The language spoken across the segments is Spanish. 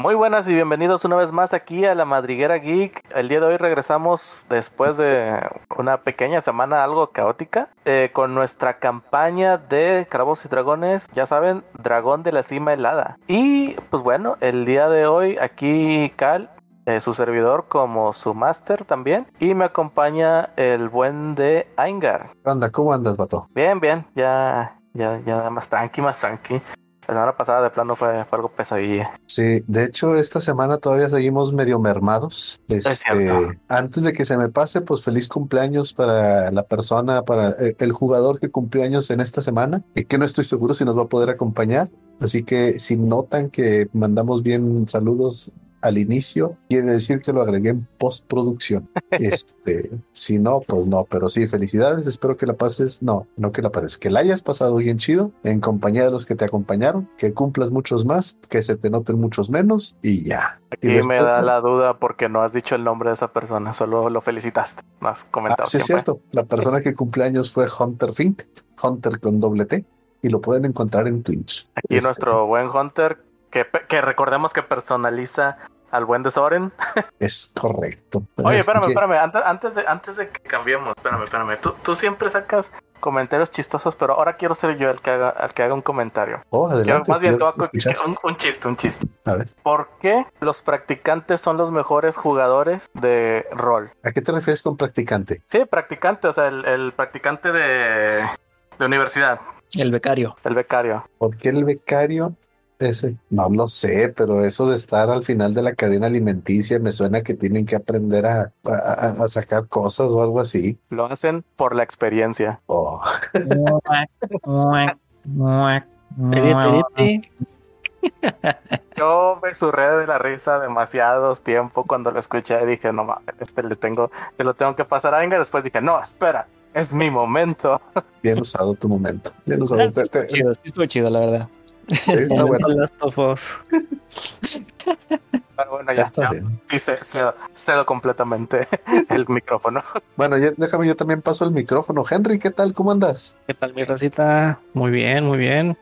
Muy buenas y bienvenidos una vez más aquí a la Madriguera Geek. El día de hoy regresamos después de una pequeña semana algo caótica eh, con nuestra campaña de Carabos y Dragones, ya saben, Dragón de la Cima Helada. Y pues bueno, el día de hoy aquí Cal, eh, su servidor como su máster también, y me acompaña el buen de Aingar. ¿Qué onda? ¿Cómo andas, vato? Bien, bien, ya, ya, ya más tranqui, más tranqui. La semana pasada de plano fue, fue algo pesadilla. Sí, de hecho, esta semana todavía seguimos medio mermados. Este, cierto. antes de que se me pase, pues feliz cumpleaños para la persona, para eh, el jugador que cumplió años en esta semana, y que no estoy seguro si nos va a poder acompañar. Así que si notan que mandamos bien saludos al inicio, quiere decir que lo agregué en postproducción. Este, si no, pues no, pero sí, felicidades. Espero que la pases, no, no que la pases, que la hayas pasado bien chido en compañía de los que te acompañaron, que cumplas muchos más, que se te noten muchos menos y ya. Aquí Y me da la duda porque no has dicho el nombre de esa persona, solo lo felicitaste. No has comentado. Ah, sí, es cierto. La persona que cumple años fue Hunter Fink, Hunter con doble T, y lo pueden encontrar en Twitch. Aquí Este, nuestro buen Hunter, que, recordemos que personaliza al buen de Soren. Es correcto. Oye, Es espérame, espérame, antes, antes, de, antes de que cambiemos, espérame, espérame. Tú, tú siempre sacas comentarios chistosos, pero ahora quiero ser yo el que haga, el que haga un comentario. Oh, Quiero- más bien, quiero un, un chiste, un chiste. A ver, ¿Por qué los practicantes son los mejores jugadores de rol? ¿a qué te refieres con practicante? Sí, practicante, o sea, el, el practicante de, de universidad, El becario. el becario. ¿Por qué el becario? Ese, no lo sé, pero eso de estar al final de la cadena alimenticia me suena que tienen que aprender a, a- a sacar cosas o algo así. Lo hacen por la experiencia. Oh, Yo me surré de la risa demasiados tiempo cuando lo escuché y dije, no mames, este le tengo, se lo tengo que pasar a Inga. Después dije, no, espera, es mi momento. bien usado tu momento. Bien usado. Te- estuvo te- chido, estuvo chido, la verdad. Sí, está bueno. Last of Us. Pero bueno, Ya está ya. bien. Sí, ce- cedo, cedo completamente el micrófono. Bueno, ya, déjame, yo también paso el micrófono. Henry, ¿qué tal? ¿Cómo andas? ¿Qué tal, mi racita? Muy bien, muy bien.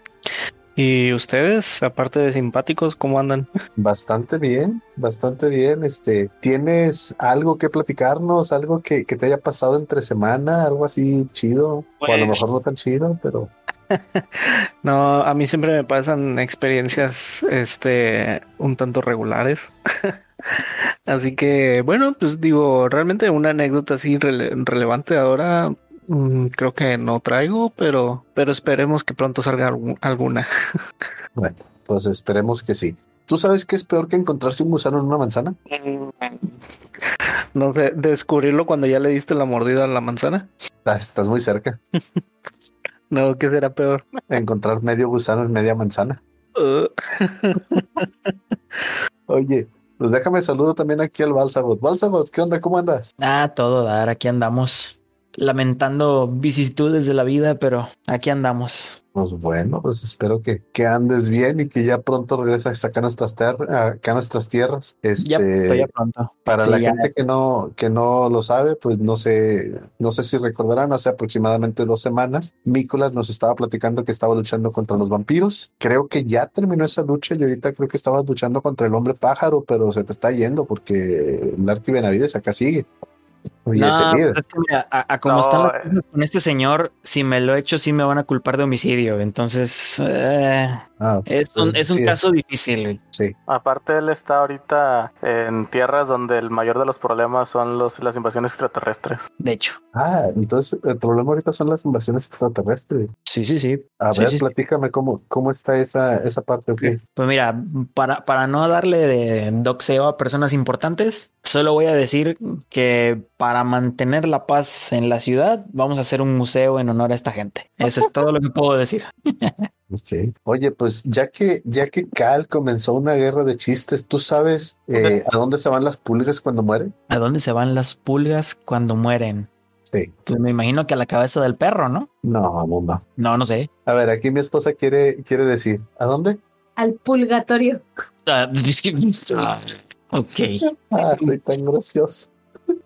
¿Y ustedes, aparte de simpáticos, cómo andan? Bastante bien, bastante bien. Este, ¿tienes algo que platicarnos? ¿Algo que, que te haya pasado entre semana? ¿Algo así chido? o a lo Pues- mejor no tan chido, pero No, a mí siempre me pasan experiencias, este, un tanto regulares. Así que, bueno, pues digo, realmente una anécdota así rele- relevante ahora, mm, creo que no traigo, pero, pero esperemos que pronto salga algu- alguna. bueno, pues esperemos que sí. ¿Tú sabes qué es peor que encontrarse un gusano en una manzana? No sé, descubrirlo cuando ya le diste la mordida a la manzana. Ah, estás muy cerca. No, ¿qué será peor? Encontrar medio gusano en media manzana. Uh, Oye, pues déjame saludo también aquí al Balsagot. Balsagot, ¿qué onda? ¿Cómo andas? Ah, todo dar, aquí andamos. Lamentando vicisitudes de la vida, pero aquí andamos. Pues bueno, pues espero que, que andes bien y que ya pronto regreses acá a nuestras, acá a nuestras tierras. Este, Ya, pronto, ya pronto. Para Sí, la ya. gente que no, que no lo sabe, pues no sé, no sé si recordarán, hace aproximadamente dos semanas, Mícolas nos estaba platicando que estaba luchando contra los vampiros. Creo que ya terminó esa lucha y ahorita creo que estabas luchando contra el hombre pájaro, pero se te está yendo porque el Arqui Benavides acá sigue. Y No, es el líder. pues es que mira, a, a como No, están las eh. cosas con este señor, si me lo echo, sí me van a culpar de homicidio. Entonces, eh, Ah, es un, pues, es un sí, caso difícil. Sí, Aparte, él está ahorita en tierras donde el mayor de los problemas son los, las invasiones extraterrestres. De hecho, Ah, entonces el problema ahorita son las invasiones extraterrestres. sí, sí, sí. A Sí, ver, sí, sí. platícame cómo, cómo está esa, esa parte. ok? Pues mira, para, para no darle de doxeo a personas importantes, solo voy a decir que para mantener la paz en la ciudad, vamos a hacer un museo en honor a esta gente. Eso es todo lo que puedo decir. Oye, pues ya que, ya que Cal comenzó una guerra de chistes, ¿tú sabes eh, a dónde se van las pulgas cuando mueren? ¿A dónde se van las pulgas cuando mueren? Sí. Pues me imagino que a la cabeza del perro, ¿no? No, no, no. No, no sé. A ver, aquí mi esposa quiere, quiere decir, ¿a dónde? al purgatorio. Ah, ah, ok. Ah, soy tan gracioso.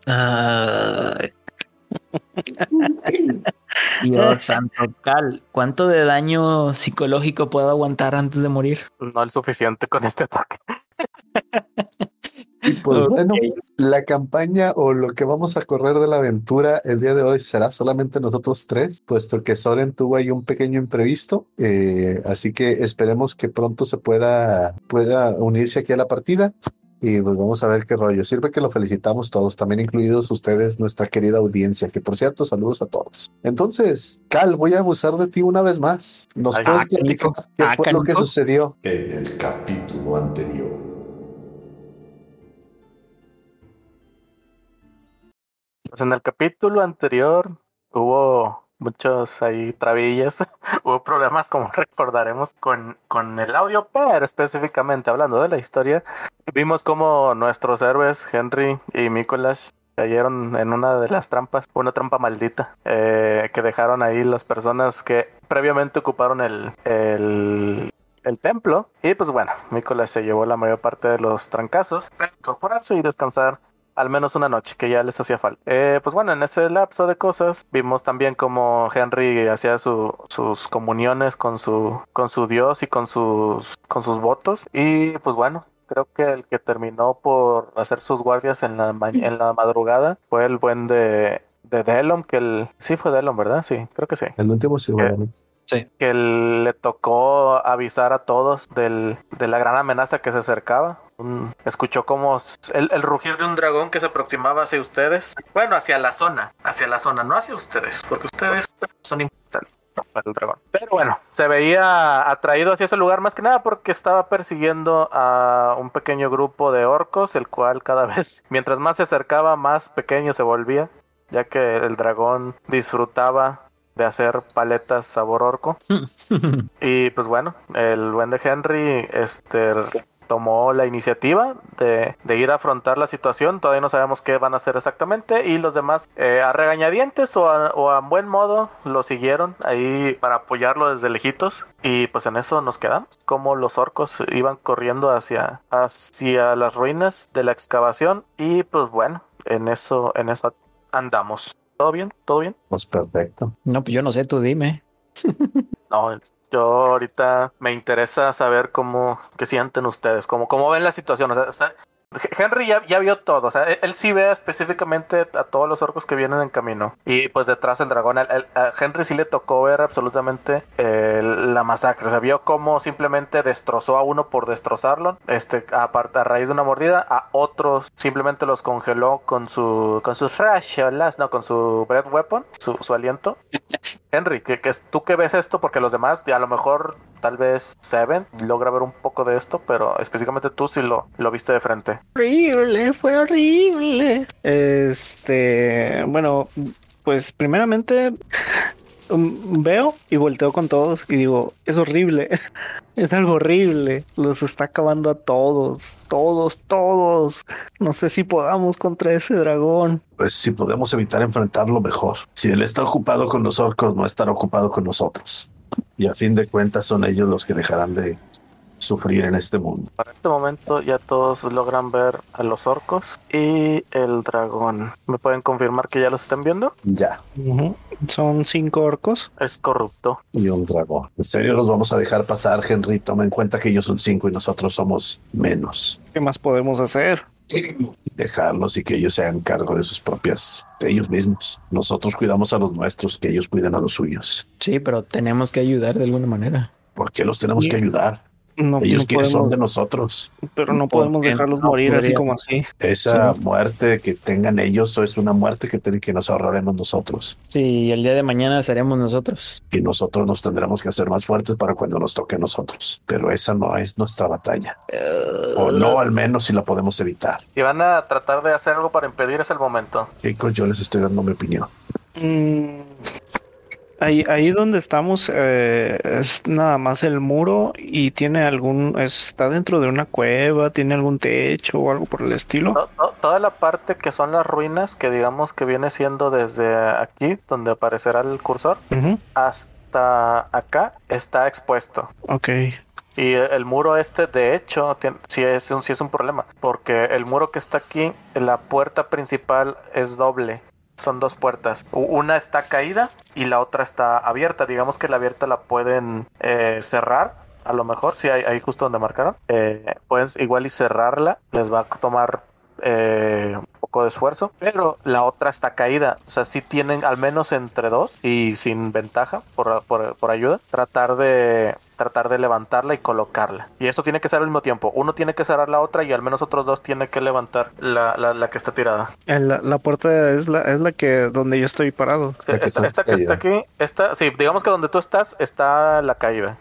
Ah. Dios santo, Cal, ¿cuánto de daño psicológico puedo aguantar antes de morir? No el suficiente con este ataque. Y pues bueno, la campaña o lo que vamos a correr de la aventura el día de hoy será solamente nosotros tres, puesto que Soren tuvo ahí un pequeño imprevisto. eh, así que esperemos que pronto se pueda, pueda unirse aquí a la partida. Y pues vamos a ver qué rollo. Sirve que lo felicitamos todos, también incluidos ustedes, nuestra querida audiencia, que por cierto, saludos a todos. Entonces, Cal, voy a abusar de ti una vez más. ¿Nos Ay, puedes ah, platicar qué Ah, fue lo que sucedió? En el capítulo anterior. Pues en el capítulo anterior hubo muchos ahí trabillas, hubo problemas como recordaremos con, con el audio, pero específicamente hablando de la historia, vimos como nuestros héroes Henry y Nicholas cayeron en una de las trampas, una trampa maldita, eh, que dejaron ahí las personas que previamente ocuparon el, el, el templo. Y pues bueno, Nicholas se llevó la mayor parte de los trancazos, para incorporarse y descansar al menos una noche, que ya les hacía falta. Eh, pues bueno, en ese lapso de cosas, vimos también como Henry hacía su- sus comuniones con su, con su Dios y con sus, con sus votos. Y pues bueno, creo que el que terminó por hacer sus guardias en la, ma- en la madrugada fue el buen de, de Delon, que el... Sí fue Delon, ¿verdad? Sí, creo que sí El último sí, que le tocó avisar a todos del, de la gran amenaza que se acercaba. Un- escuchó como el rugir de un dragón que se aproximaba hacia ustedes. Bueno, hacia la zona, hacia la zona, no hacia ustedes, porque ustedes son importantes para el dragón. Pero bueno, se veía atraído hacia ese lugar más que nada porque estaba persiguiendo a un pequeño grupo de orcos, el cual cada vez, mientras más se acercaba, más pequeño se volvía, ya que el dragón disfrutaba de hacer paletas sabor orco. Y pues bueno, el buen de Henry este, tomó la iniciativa de, de ir a afrontar la situación. Todavía no sabemos qué van a hacer exactamente. Y los demás, eh, a regañadientes o a, o a buen modo, lo siguieron ahí para apoyarlo desde lejitos. Y pues en eso nos quedamos. Como los orcos iban corriendo hacia, hacia las ruinas de la excavación. Y pues bueno, en eso, en eso andamos. ¿Todo bien? ¿Todo bien? Pues perfecto. No, pues yo no sé, tú dime. No, yo ahorita me interesa saber cómo, qué sienten ustedes, cómo, cómo ven la situación. O sea, Henry ya, ya vio todo, o sea, él, él sí ve específicamente a todos los orcos que vienen en camino. Y pues detrás del dragón, el- el- a Henry sí le tocó ver absolutamente eh, la masacre. O sea, vio cómo simplemente destrozó a uno por destrozarlo, este, a raíz de una mordida, a otros simplemente los congeló con su, con sus rasholas, no, con su breath weapon, su, su aliento. Henry, que, que es- tú que ves esto, porque los demás, a lo mejor tal vez Seven logra ver un poco de esto, pero específicamente tú sí lo, lo viste de frente. Horrible, fue horrible. Este, bueno, pues primeramente um, veo y volteo con todos y digo, es horrible, es algo horrible, los está acabando a todos, todos, todos. No sé si podamos contra ese dragón. Pues si podemos evitar enfrentarlo mejor. Si él está ocupado con los orcos, no estará ocupado con nosotros. Y a fin de cuentas son ellos los que dejarán de sufrir en este mundo. Para este momento ya todos logran ver a los orcos y el dragón. ¿Me pueden confirmar que ya los están viendo? Ya. Son cinco orcos. Es corrupto. Y un dragón. ¿En serio los vamos a dejar pasar, Henry? Toma en cuenta que ellos son cinco y nosotros somos menos. ¿Qué más podemos hacer? Dejarlos y que ellos se hagan cargo de sus propias, de ellos mismos. Nosotros cuidamos a los nuestros, que ellos cuiden a los suyos. Sí, pero tenemos que ayudar de alguna manera. ¿Por qué los tenemos que ayudar? No, Ellos no quiénes son de nosotros. pero no podemos dejarlos no morir así como así. Esa muerte que tengan ellos es una muerte que, que nos ahorraremos nosotros. Sí, el día de mañana seremos nosotros. Y nosotros nos tendremos que hacer más fuertes para cuando nos toque a nosotros. Pero esa no es nuestra batalla. O no, al menos si la podemos evitar. Si van a tratar de hacer algo para impedir es el momento. Chicos, yo les estoy dando mi opinión. Mm, Ahí, ahí donde estamos eh, es nada más el muro y tiene algún, está dentro de una cueva, tiene algún techo o algo por el estilo. To- to- toda la parte que son las ruinas, que digamos que viene siendo desde aquí, donde aparecerá el cursor, hasta acá, está expuesto. Ok. Y el muro este, de hecho, tien- sí es, un, sí es un problema, porque el muro que está aquí, la puerta principal es doble. Son dos puertas. Una está caída y la otra está abierta. Digamos que la abierta la pueden eh, cerrar. A lo mejor, sí, ahí, justo donde marcaron. Eh, pueden igual y cerrarla. Les va a tomar eh, un poco de esfuerzo, pero la otra está caída. O sea, sí tienen al menos entre dos y sin ventaja por, por, por ayuda, tratar de tratar de levantarla y colocarla. Y esto tiene que ser al mismo tiempo. Uno tiene que cerrar la otra y al menos otros dos tienen que levantar la, la, la que está tirada. La, la puerta es la, es la que donde yo estoy parado. Sí, La que esta, esta que está aquí, esta, sí, digamos que donde tú estás está la caída.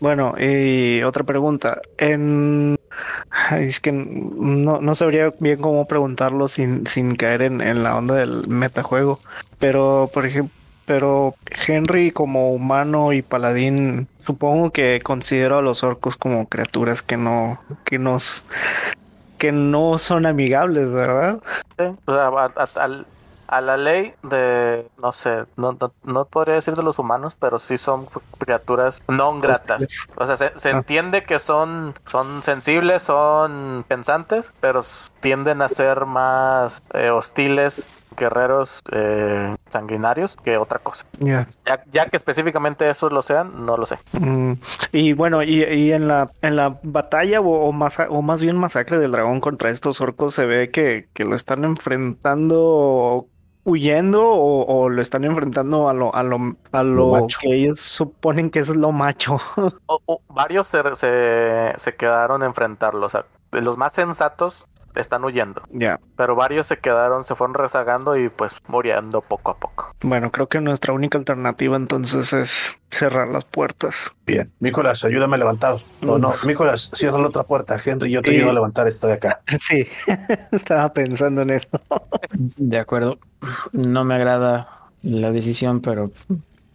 Bueno, y otra pregunta. En... Es que no, no sabría bien cómo preguntarlo sin, sin caer en, en la onda del metajuego. Pero, por ejemplo, pero Henry como humano y paladín, supongo que considero a los orcos como criaturas que no, que nos, que no son amigables, ¿verdad? Sí, o sea, a, a- al- a la ley de, no sé, no, no, no podría decir de los humanos, pero sí son criaturas no gratas. O sea, se, se Ah. entiende que son, son sensibles, son pensantes, pero tienden a ser más eh, hostiles, guerreros eh, sanguinarios que otra cosa. Ya. Ya, ya que específicamente esos lo sean, no lo sé. Mm, y bueno, y, y en la en la batalla o, o, masa- o más bien masacre del dragón contra estos orcos se ve que, que lo están enfrentando huyendo o, o lo están enfrentando a lo a lo a lo, macho. que ellos suponen que es lo macho. O- o varios se, se, se quedaron a enfrentarlo. O sea, los más sensatos están huyendo. Ya. Pero varios se quedaron, se fueron rezagando y pues muriendo poco a poco. Bueno, creo que nuestra única alternativa entonces es cerrar las puertas. Bien, Nicolás, ayúdame a levantar. No, no, Nicolás, cierra la otra puerta. Henry, yo te Sí. ayudo a levantar esta de acá. Sí, estaba pensando en eso. De acuerdo. No me agrada la decisión, pero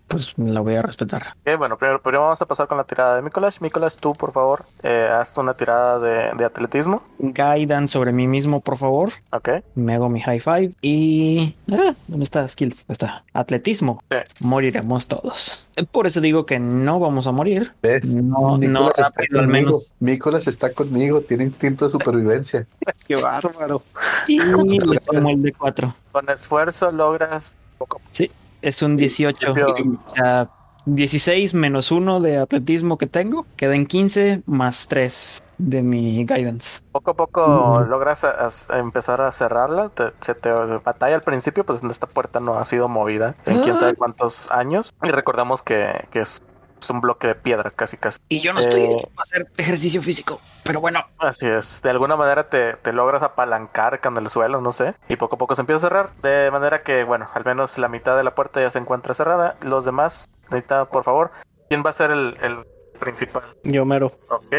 pues la voy a respetar. Bueno, primero, primero vamos a pasar con la tirada de Nicolás. Nicolás, tú por favor, eh, haz una tirada de, de atletismo. Guidan sobre mí mismo, por favor. Ok. Me hago mi high five y... Ah, ¿Dónde está? Skills. Ahí está. Atletismo. Sí. Moriremos todos. Por eso digo que no vamos a morir. ¿Ves? No, no Nicolás está rápido al menos. Nicolás está conmigo, tiene instinto de supervivencia. Qué bárbaro. Y le sumo el de 4. Con esfuerzo logras poco Sí, es un 18. principio- O sea, 16 menos 1 de atletismo que tengo. Quedan 15 más 3 de mi guidance. Poco a poco logras a- a- a empezar a cerrarla. Te- se te batalla al principio, pues esta puerta no ha sido movida en quién sabe cuántos años. Y recordamos que, que es, es un bloque de piedra, casi casi. Y yo no estoy Eh. hecho para hacer ejercicio físico. Pero bueno, Así es, de alguna manera te, te logras apalancar con el suelo, no sé, y poco a poco se empieza a cerrar, de manera que, bueno, al menos la mitad de la puerta ya se encuentra cerrada, los demás, necesita, por favor, ¿quién va a ser el, el principal? Yo mero. Ok,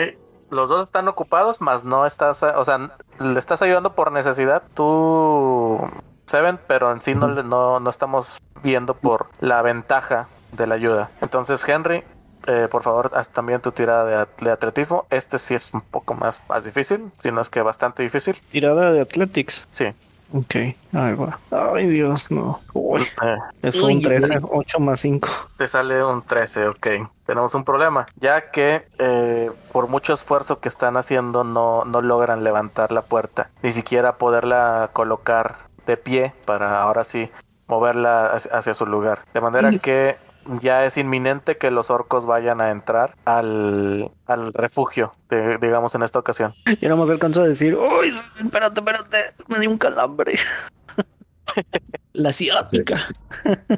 los dos están ocupados, más no estás, o sea, le estás ayudando por necesidad, tú, Seven, pero en sí no, le- no, no estamos viendo por la ventaja de la ayuda. Entonces, Henry, eh, por favor, haz también tu tirada de, at- de atletismo. Este sí es un poco más, más difícil, si no es que bastante difícil. Tirada de Athletics. Sí. Ok, ahí va. Ay, Dios, no. Uy, Eh, es un 13, uy. 8 más 5. te sale un 13, ok. Tenemos un problema, ya que eh, por mucho esfuerzo que están haciendo no, no logran levantar la puerta, ni siquiera poderla colocar de pie para ahora sí moverla hacia, su lugar. De manera que ya es inminente que los orcos vayan a entrar al, al refugio, digamos en esta ocasión. Yo no me alcanzo a decir, uy, espérate, espérate, me dio un calambre. La ciática.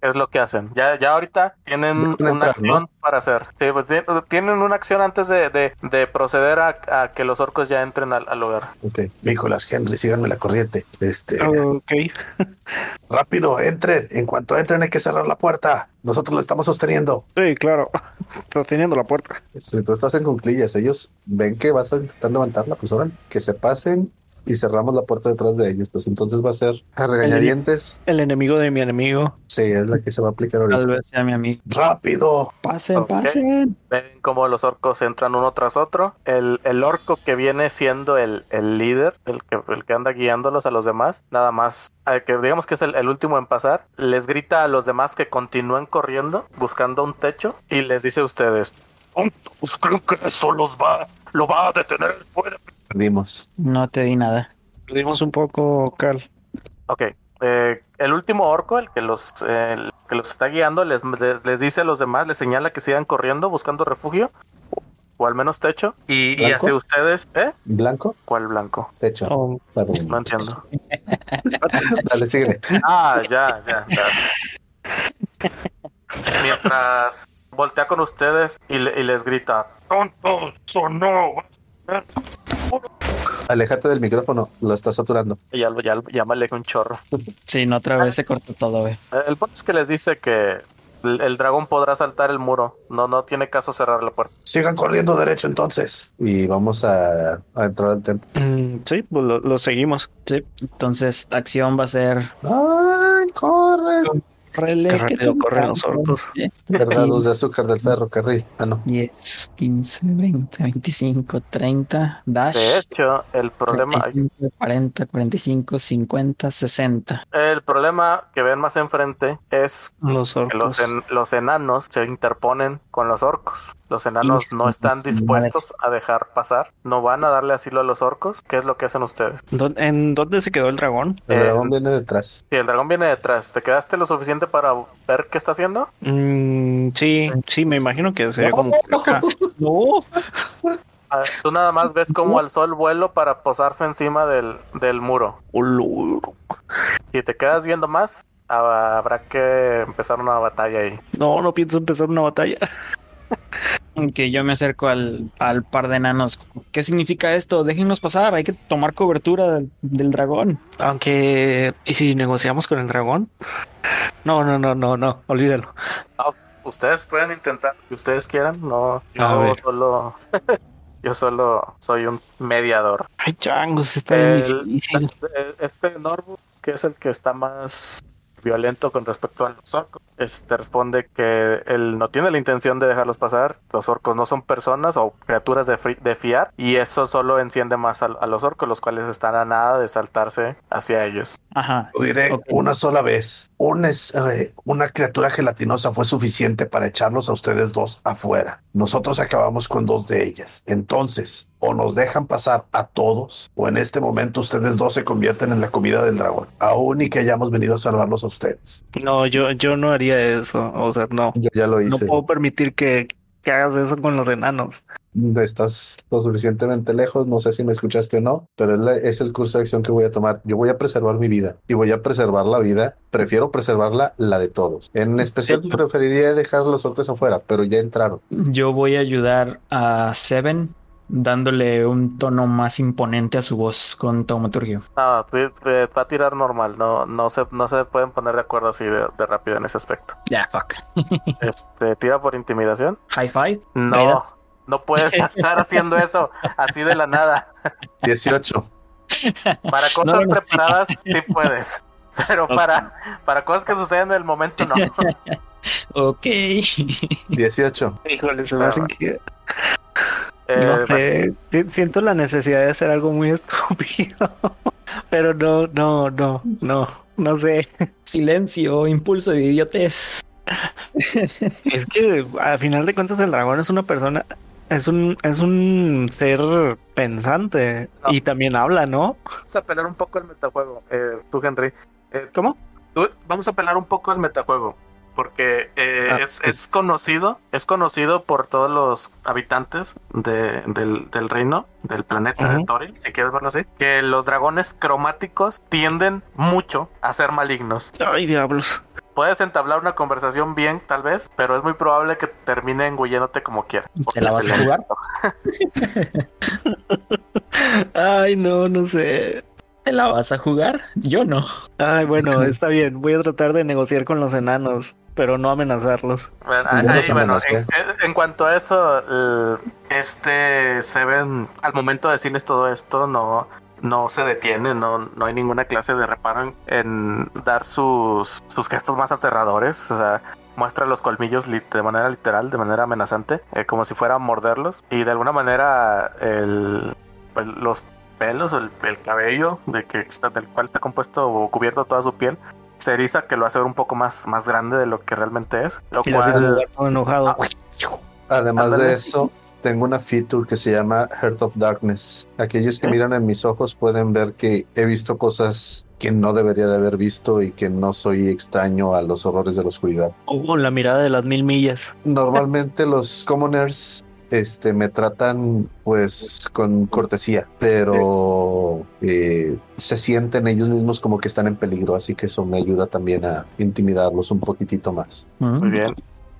Es lo que hacen. Ya, ya ahorita tienen Ya una entrar, acción ¿no? para hacer. Sí, pues, ti- tienen una acción antes de, de- de proceder a, a que los orcos ya entren al, al lugar. Ok. Nicolás, Henry, síganme la corriente. Este, Ok, rápido, entren. En cuanto entren hay que cerrar la puerta. Nosotros la estamos sosteniendo. sí, claro. Sosteniendo la puerta. Si tú estás en cunclillas, ellos ven que vas a intentar levantarla, pues ahora que se pasen y cerramos la puerta detrás de ellos. Pues entonces va a ser a regañadientes. El enemigo de mi enemigo. Sí, es la que se va a aplicar ahorita. Tal vez sea mi amigo. Rápido. Pasen, Ok. pasen. Ven cómo los orcos entran uno tras otro. El, el orco que viene siendo el, el líder, el que, el que anda guiándolos a los demás, nada más, al que digamos que es el, el último en pasar, les grita a los demás que continúen corriendo, buscando un techo, y les dice a ustedes, ¿Tontos creen que eso los va, lo va a detener? Puede- Perdimos. No te di nada. Perdimos un poco, Cal. ok, eh, el último orco, el que los, eh, el que los está guiando, les, les, les dice a los demás, les señala que sigan corriendo, buscando refugio. o al menos techo, y, y hacia ustedes, ¿eh? ¿Blanco? ¿Cuál blanco? Techo. Oh, Perdón. No entiendo. Dale, sigue. Ah, ya, ya, ya. Mientras voltea con ustedes y, le- y les grita, tontos o no. Aléjate del micrófono, lo está saturando. Y ya, ya, ya me alejé un chorro. Sí, no, otra vez se cortó todo, güey. Eh, El punto es que les dice que el, el dragón podrá saltar el muro. No, no tiene caso cerrar la puerta. Sigan corriendo derecho entonces. Y vamos a, a entrar al templo. mm, sí, pues lo, lo seguimos. Sí, entonces acción va a ser. ¡Ay, corre! Correle, Qué que rápido corren los orcos. Sí. Cargados de azúcar del ferro, Carri. Ah, no. 10, 15, 20, 25, 30, dash. De hecho, el problema, 35, 40, 45, 50, 60. el problema que ven más enfrente es Los que orcos. los, en- los enanos se interponen con los orcos. Los enanos no están dispuestos a dejar pasar. No van a darle asilo a los orcos. ¿Qué es lo que hacen ustedes? ¿Dó- ¿En dónde se quedó el dragón? El Eh, dragón viene detrás. Si el dragón viene detrás, ¿te quedaste lo suficiente para ver qué está haciendo? Mm, sí, sí, me imagino que sería como por acá. No, Ah, Tú nada más ves cómo alzó el vuelo para posarse encima del, del muro. Si te quedas viendo más, habrá que empezar una batalla ahí. no, no pienso empezar una batalla. Que yo me acerco al, al par de enanos. ¿Qué significa esto? Déjennos pasar, hay que tomar cobertura del, del dragón. Aunque, ¿y si negociamos con el dragón? No, no, no, no, no, olvídalo. Ustedes pueden intentar lo que ustedes quieran. No, yo solo, yo solo soy un mediador. Ay, changos, está bien El- difícil. Este Norbu, que es el que está más violento con respecto a los orcos, este responde que él no tiene la intención de dejarlos pasar. Los orcos no son personas o criaturas de, fri- de fiar y eso solo enciende más a, a los orcos, los cuales están a nada de saltarse hacia ellos. Ajá. Lo diré una sola vez. Una, eh, una criatura gelatinosa fue suficiente para echarlos a ustedes dos afuera. Nosotros acabamos con dos de ellas. Entonces, o nos dejan pasar a todos, o en este momento ustedes dos se convierten en la comida del dragón. Aún y que hayamos venido a salvarlos a ustedes. No, yo, yo no haría eso. O sea, no. Yo ya lo No hice. puedo permitir que, que hagas eso con los enanos. Estás lo suficientemente lejos, no sé si me escuchaste o no, pero es, la- es el curso de acción que voy a tomar. Yo voy a preservar mi vida y voy a preservar la vida. Prefiero preservarla la de todos. En especial preferiría dejar los orcos afuera, pero ya entraron. Yo voy a ayudar a Seven dándole un tono más imponente a su voz con taumaturgia. Te va a tirar normal, no, no se, no se pueden poner de acuerdo así de, de rápido en ese aspecto. Ya, fuck. Este, tira por intimidación. High five. No, no puedes estar haciendo eso así de la nada. 18. Para cosas No, no, no, sí. preparadas sí puedes, pero para, para cosas que suceden en el momento no. Ok. 18. Híjole, se me hacen que. Eh, No sé, si- siento la necesidad de hacer algo muy estúpido. Pero no, no, no, no, no sé. Silencio, impulso de idiotez. Es que al final de cuentas el dragón es una persona, es un, es un ser pensante No. y también habla, ¿no? Vamos a pelar un poco el metajuego, eh, tú Henry. Eh, ¿Cómo? tú- vamos a pelar un poco el metajuego. Porque eh, Ah, es, es conocido, es conocido por todos los habitantes de- del, del reino, del planeta de. Toril, si quieres verlo así, que los dragones cromáticos tienden mucho a ser malignos. Ay, diablos. Puedes entablar una conversación bien, tal vez, pero es muy probable que termine engulléndote como quiera. ¿Te la vas a jugar? Ay, no, no sé. ¿Te la vas a jugar? Yo no. Ay, bueno, está bien. Voy a tratar de negociar con los enanos, pero no amenazarlos. Bueno, ahí- bueno, en, en cuanto a eso, este Seven, al momento de decirles todo esto, no, no se detiene, no, no hay ninguna clase de reparo en, en dar sus, sus gestos más aterradores. O sea, muestra los colmillos de manera literal, de manera amenazante, eh, como si fuera a morderlos. Y de alguna manera, el, pues, los pelos, el, el cabello de que está, del cual está compuesto o cubierto toda su piel, se eriza, que lo hace ver un poco más, más grande de lo que realmente es. Lo Y cual, enojado. Ah, Además Ándale. de eso, tengo una feature que se llama Heart of Darkness. Aquellos que miran en mis ojos pueden ver que he visto cosas que no debería de haber visto y que no soy extraño a los horrores de la oscuridad. Oh, la mirada de las mil millas. Normalmente los commoners este, me tratan pues con cortesía, pero eh, se sienten ellos mismos como que están en peligro, así que eso me ayuda también a intimidarlos un poquitito más. Muy bien.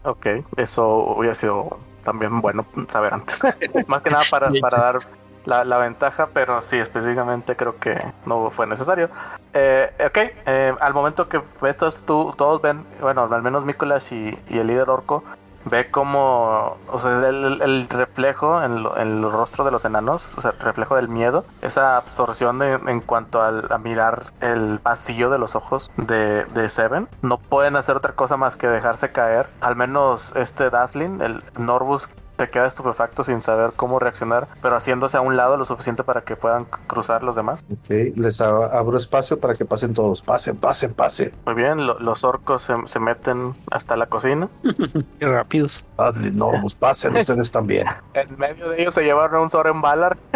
Ok, eso hubiera sido también bueno saber antes. más que nada para, para dar la, la, ventaja, pero sí, específicamente creo que no fue necesario. Eh, ok, eh, al momento que estos tú, todos ven, bueno, al menos Mikolas y, y el líder orco, ve como, o sea, el, el reflejo en, lo, en, el rostro de los enanos, o sea, el reflejo del miedo, esa absorción de, en cuanto al, a mirar el vacío de los ojos de, de, Seven, no pueden hacer otra cosa más que dejarse caer. Al menos este Dazzling, el Norbus se queda estupefacto sin saber cómo reaccionar, pero haciéndose a un lado lo suficiente para que puedan cruzar los demás. Ok, les abro espacio para que pasen todos. Pasen, pasen, pasen. Muy bien, lo, los orcos se, se, meten hasta la cocina. Qué rápidos. No, pues pasen ustedes también. en medio de ellos se llevaron un Soren Valar.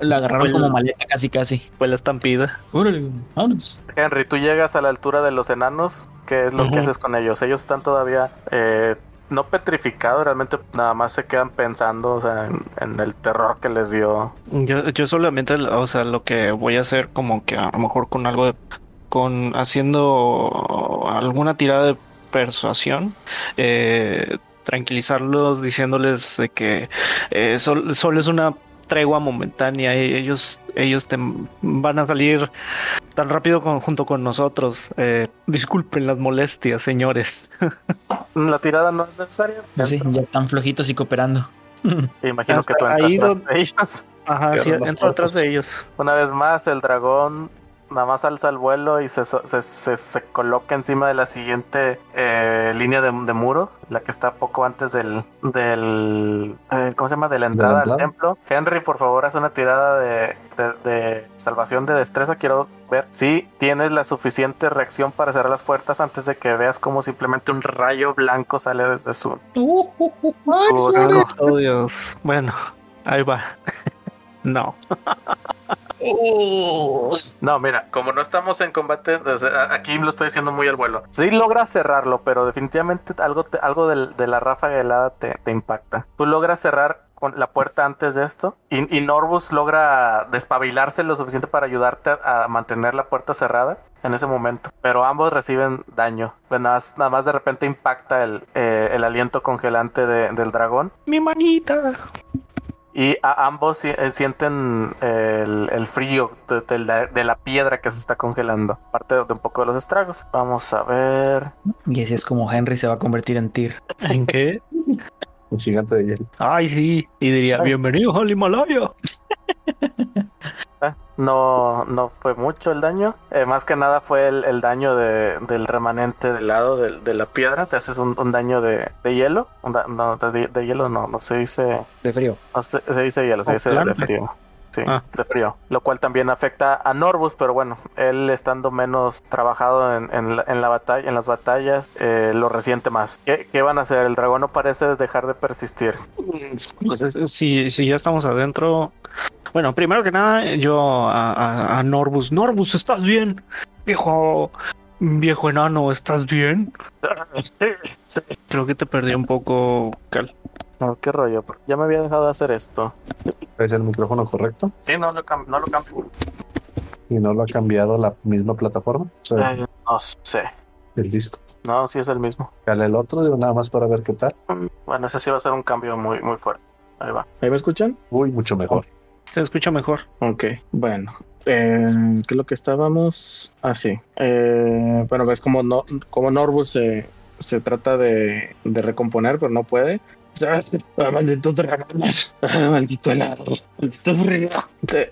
La agarraron como maleta casi casi. Fue la estampida. Órale, vámonos. Henry, tú llegas a la altura de los enanos. ¿Qué es lo uh -huh. que haces con ellos? Ellos están todavía eh, no petrificado, realmente nada más se quedan pensando o sea, en, el terror que les dio. Yo, yo solamente, o sea, lo que voy a hacer como que a lo mejor con algo de, con haciendo alguna tirada de persuasión, eh, tranquilizarlos diciéndoles de que eh, solo sol es una tregua momentánea y ellos ellos te van a salir tan rápido con, junto con nosotros. Eh, disculpen las molestias, señores. La tirada no es necesaria. Sí, sí, ya están flojitos y cooperando. Me imagino Hasta que tú entras ahí tras de ellos. Ajá, sí, entro atrás de ellos. Una vez más, el dragón nada más alza el vuelo y se, se, se, se coloca encima de la siguiente eh, línea de, de, muro, la que está poco antes del, del eh, ¿cómo se llama? De la entrada al templo. Henry, por favor, haz una tirada de, de, de, salvación de destreza. Quiero ver si tienes la suficiente reacción para cerrar las puertas antes de que veas como simplemente un rayo blanco sale desde su... Uh, uh, uh, oh, Dios. Bueno, ahí va. no. No, mira, como no estamos en combate, o sea, aquí lo estoy diciendo muy al vuelo. Sí logras cerrarlo, pero definitivamente algo, te, algo de, de, la ráfaga helada te, te, impacta. Tú logras cerrar con la puerta antes de esto y, y, Norbus logra despabilarse lo suficiente para ayudarte a, a, mantener la puerta cerrada en ese momento. Pero ambos reciben daño. Pues nada, más, nada más de repente impacta el, eh, el aliento congelante de, del dragón. Mi manita. Y a ambos sienten el, el frío de, de, la, de, la, piedra que se está congelando. Parte de, un poco de los estragos. Vamos a ver. Y así es como Henry se va a convertir en Tyr. ¿En qué? Un gigante de hielo. Ay, sí. Y diría, bienvenidos al Himalaya. No, no fue mucho el daño. Eh, más que nada fue el, el daño de, del remanente del lado de, de, la piedra. Te haces un, un daño de, de hielo. Da, no, de, de, hielo no, no se dice. De frío. No, se, se, dice hielo, se oh, dice de frío. Sí, ah. de frío. Lo cual también afecta a Norbus, pero bueno, él estando menos trabajado en, en, la, en la, batalla, en las batallas, eh, lo resiente más. ¿Qué, ¿Qué, van a hacer? El dragón no parece dejar de persistir. Pues, si, si ya estamos adentro. Bueno, primero que nada, yo a, a, a Norbus. Norbus, ¿estás bien? Viejo. Viejo enano, ¿estás bien? Sí. Creo que te perdí un poco, Cal. No, qué rollo. Ya me había dejado de hacer esto. ¿Es el micrófono correcto? Sí, no lo, no lo cambio. ¿Y no lo ha cambiado la misma plataforma? O sea, eh, no sé. El disco. No, sí es el mismo. Cale el otro, digo nada más para ver qué tal. Bueno, ese sí va a ser un cambio muy, muy fuerte. Ahí va. ¿Ahí me escuchan? Uy, mucho mejor. Se escucha mejor. Ok, bueno. Eh, ¿Qué es lo que estábamos? Ah, sí. Eh, bueno, ves como, no, como Norbus se, se trata de, de recomponer, pero no puede. Ah, maldito dragón, ah, maldito helado, maldito frío.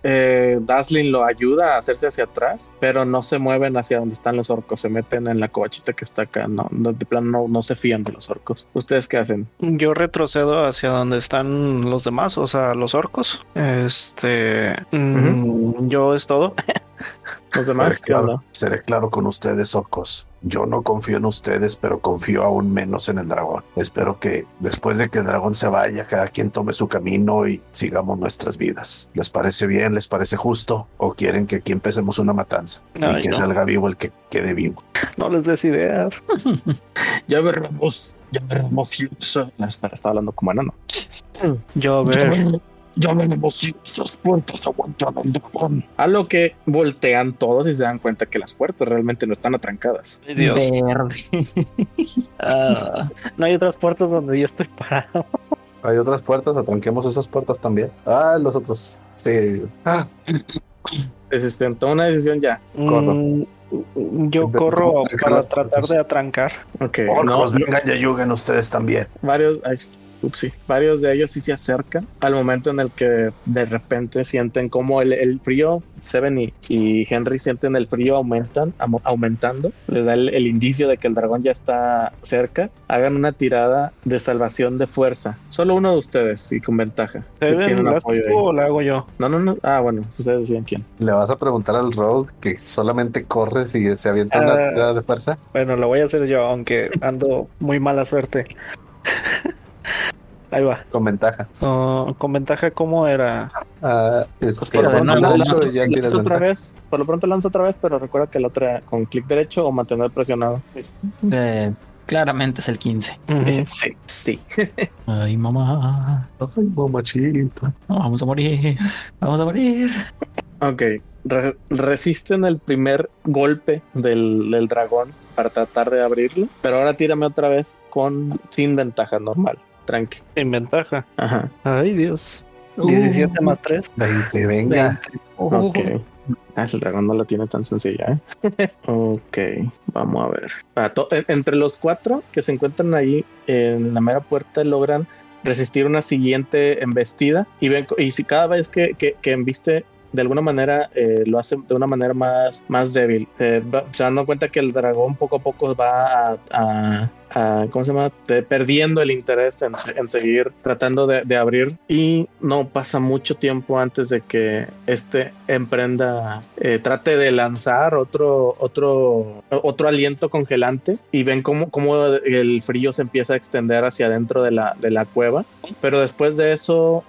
Eh, Daslin lo ayuda a hacerse hacia atrás, pero no se mueven hacia donde están los orcos, se meten en la covachita que está acá. No, no de plano no, no, se fían de los orcos. ¿Ustedes qué hacen? Yo retrocedo hacia donde están los demás, o sea, los orcos. Este. Uh -huh. Yo es todo. los demás, seré claro, seré claro con ustedes, orcos. Yo no confío en ustedes, pero confío aún menos en el dragón. Espero que después de que el dragón se vaya, cada quien tome su camino y sigamos nuestras vidas. ¿Les parece bien? ¿Les parece justo? ¿O quieren que aquí empecemos una matanza? Ay, y que no. salga vivo el que quede vivo. No les des ideas. ya veremos. Ya veremos espera, estaba hablando como enano. Yo ver. ya veremos si esas puertas aguantan al dragón. A lo que voltean todos y se dan cuenta que las puertas realmente no están atrancadas. Dios. Verde. Ah, No hay otras puertas donde yo estoy parado. Hay otras puertas, atranquemos esas puertas también. Ah, los otros. Sí. Ah, toma una decisión ya. Corro. Mm, yo corro ¿cómo trancar para tratar puertas? de atrancar. Ok, Orcos, no, vengan y ayuden ustedes también. varios, ay, upsi, varios de ellos sí se acercan al momento en el que de repente sienten como el, el frío, Seven y, y Henry sienten el frío aumentan, aumentando, les da el, el indicio de que el dragón ya está cerca. Hagan una tirada de salvación de fuerza. Solo uno de ustedes y con ventaja. Si ¿Se ven tienen las apoyo o la hago yo? No, no, no. Ah, bueno, ustedes deciden quién. Le vas a preguntar al Rogue que solamente corre si se avienta una Ah. tirada de fuerza. Bueno, lo voy a hacer yo, aunque ando muy mala suerte. Ahí va. Con ventaja. Oh, con ventaja, ¿cómo era? De con nuevo, derecho lanza- y ya tienes Lanza otra vez, por lo pronto lanza otra vez, pero recuerda que la otra con clic derecho o mantener presionado. eh, claramente es el 15. Sí, sí. Ay, mamá. Ay, mamachito. Vamos a morir. Vamos a morir. Ok, Re- resisten el primer golpe del, del dragón para tratar de abrirlo, pero ahora tírame otra vez con sin ventaja normal, tranqui. Sin ventaja. Ajá, Ay, Dios. 17 más 3. 20, venga. ok. Ah, el dragón no la tiene tan sencilla, ¿eh? ok, vamos a ver. Ah, en- entre los cuatro que se encuentran ahí en la mera puerta logran resistir una siguiente embestida y ven y si cada vez que, que, que embiste de alguna manera eh, lo hace de una manera más, más débil. Eh, se dan cuenta que el dragón poco a poco va a, ¿cómo se llama? Perdiendo el interés en, en seguir tratando de, de abrir y no pasa mucho tiempo antes de que este emprenda, eh, trate de lanzar otro, otro, otro aliento congelante y ven cómo, cómo el frío se empieza a extender hacia adentro de la, de la cueva. Pero después de eso,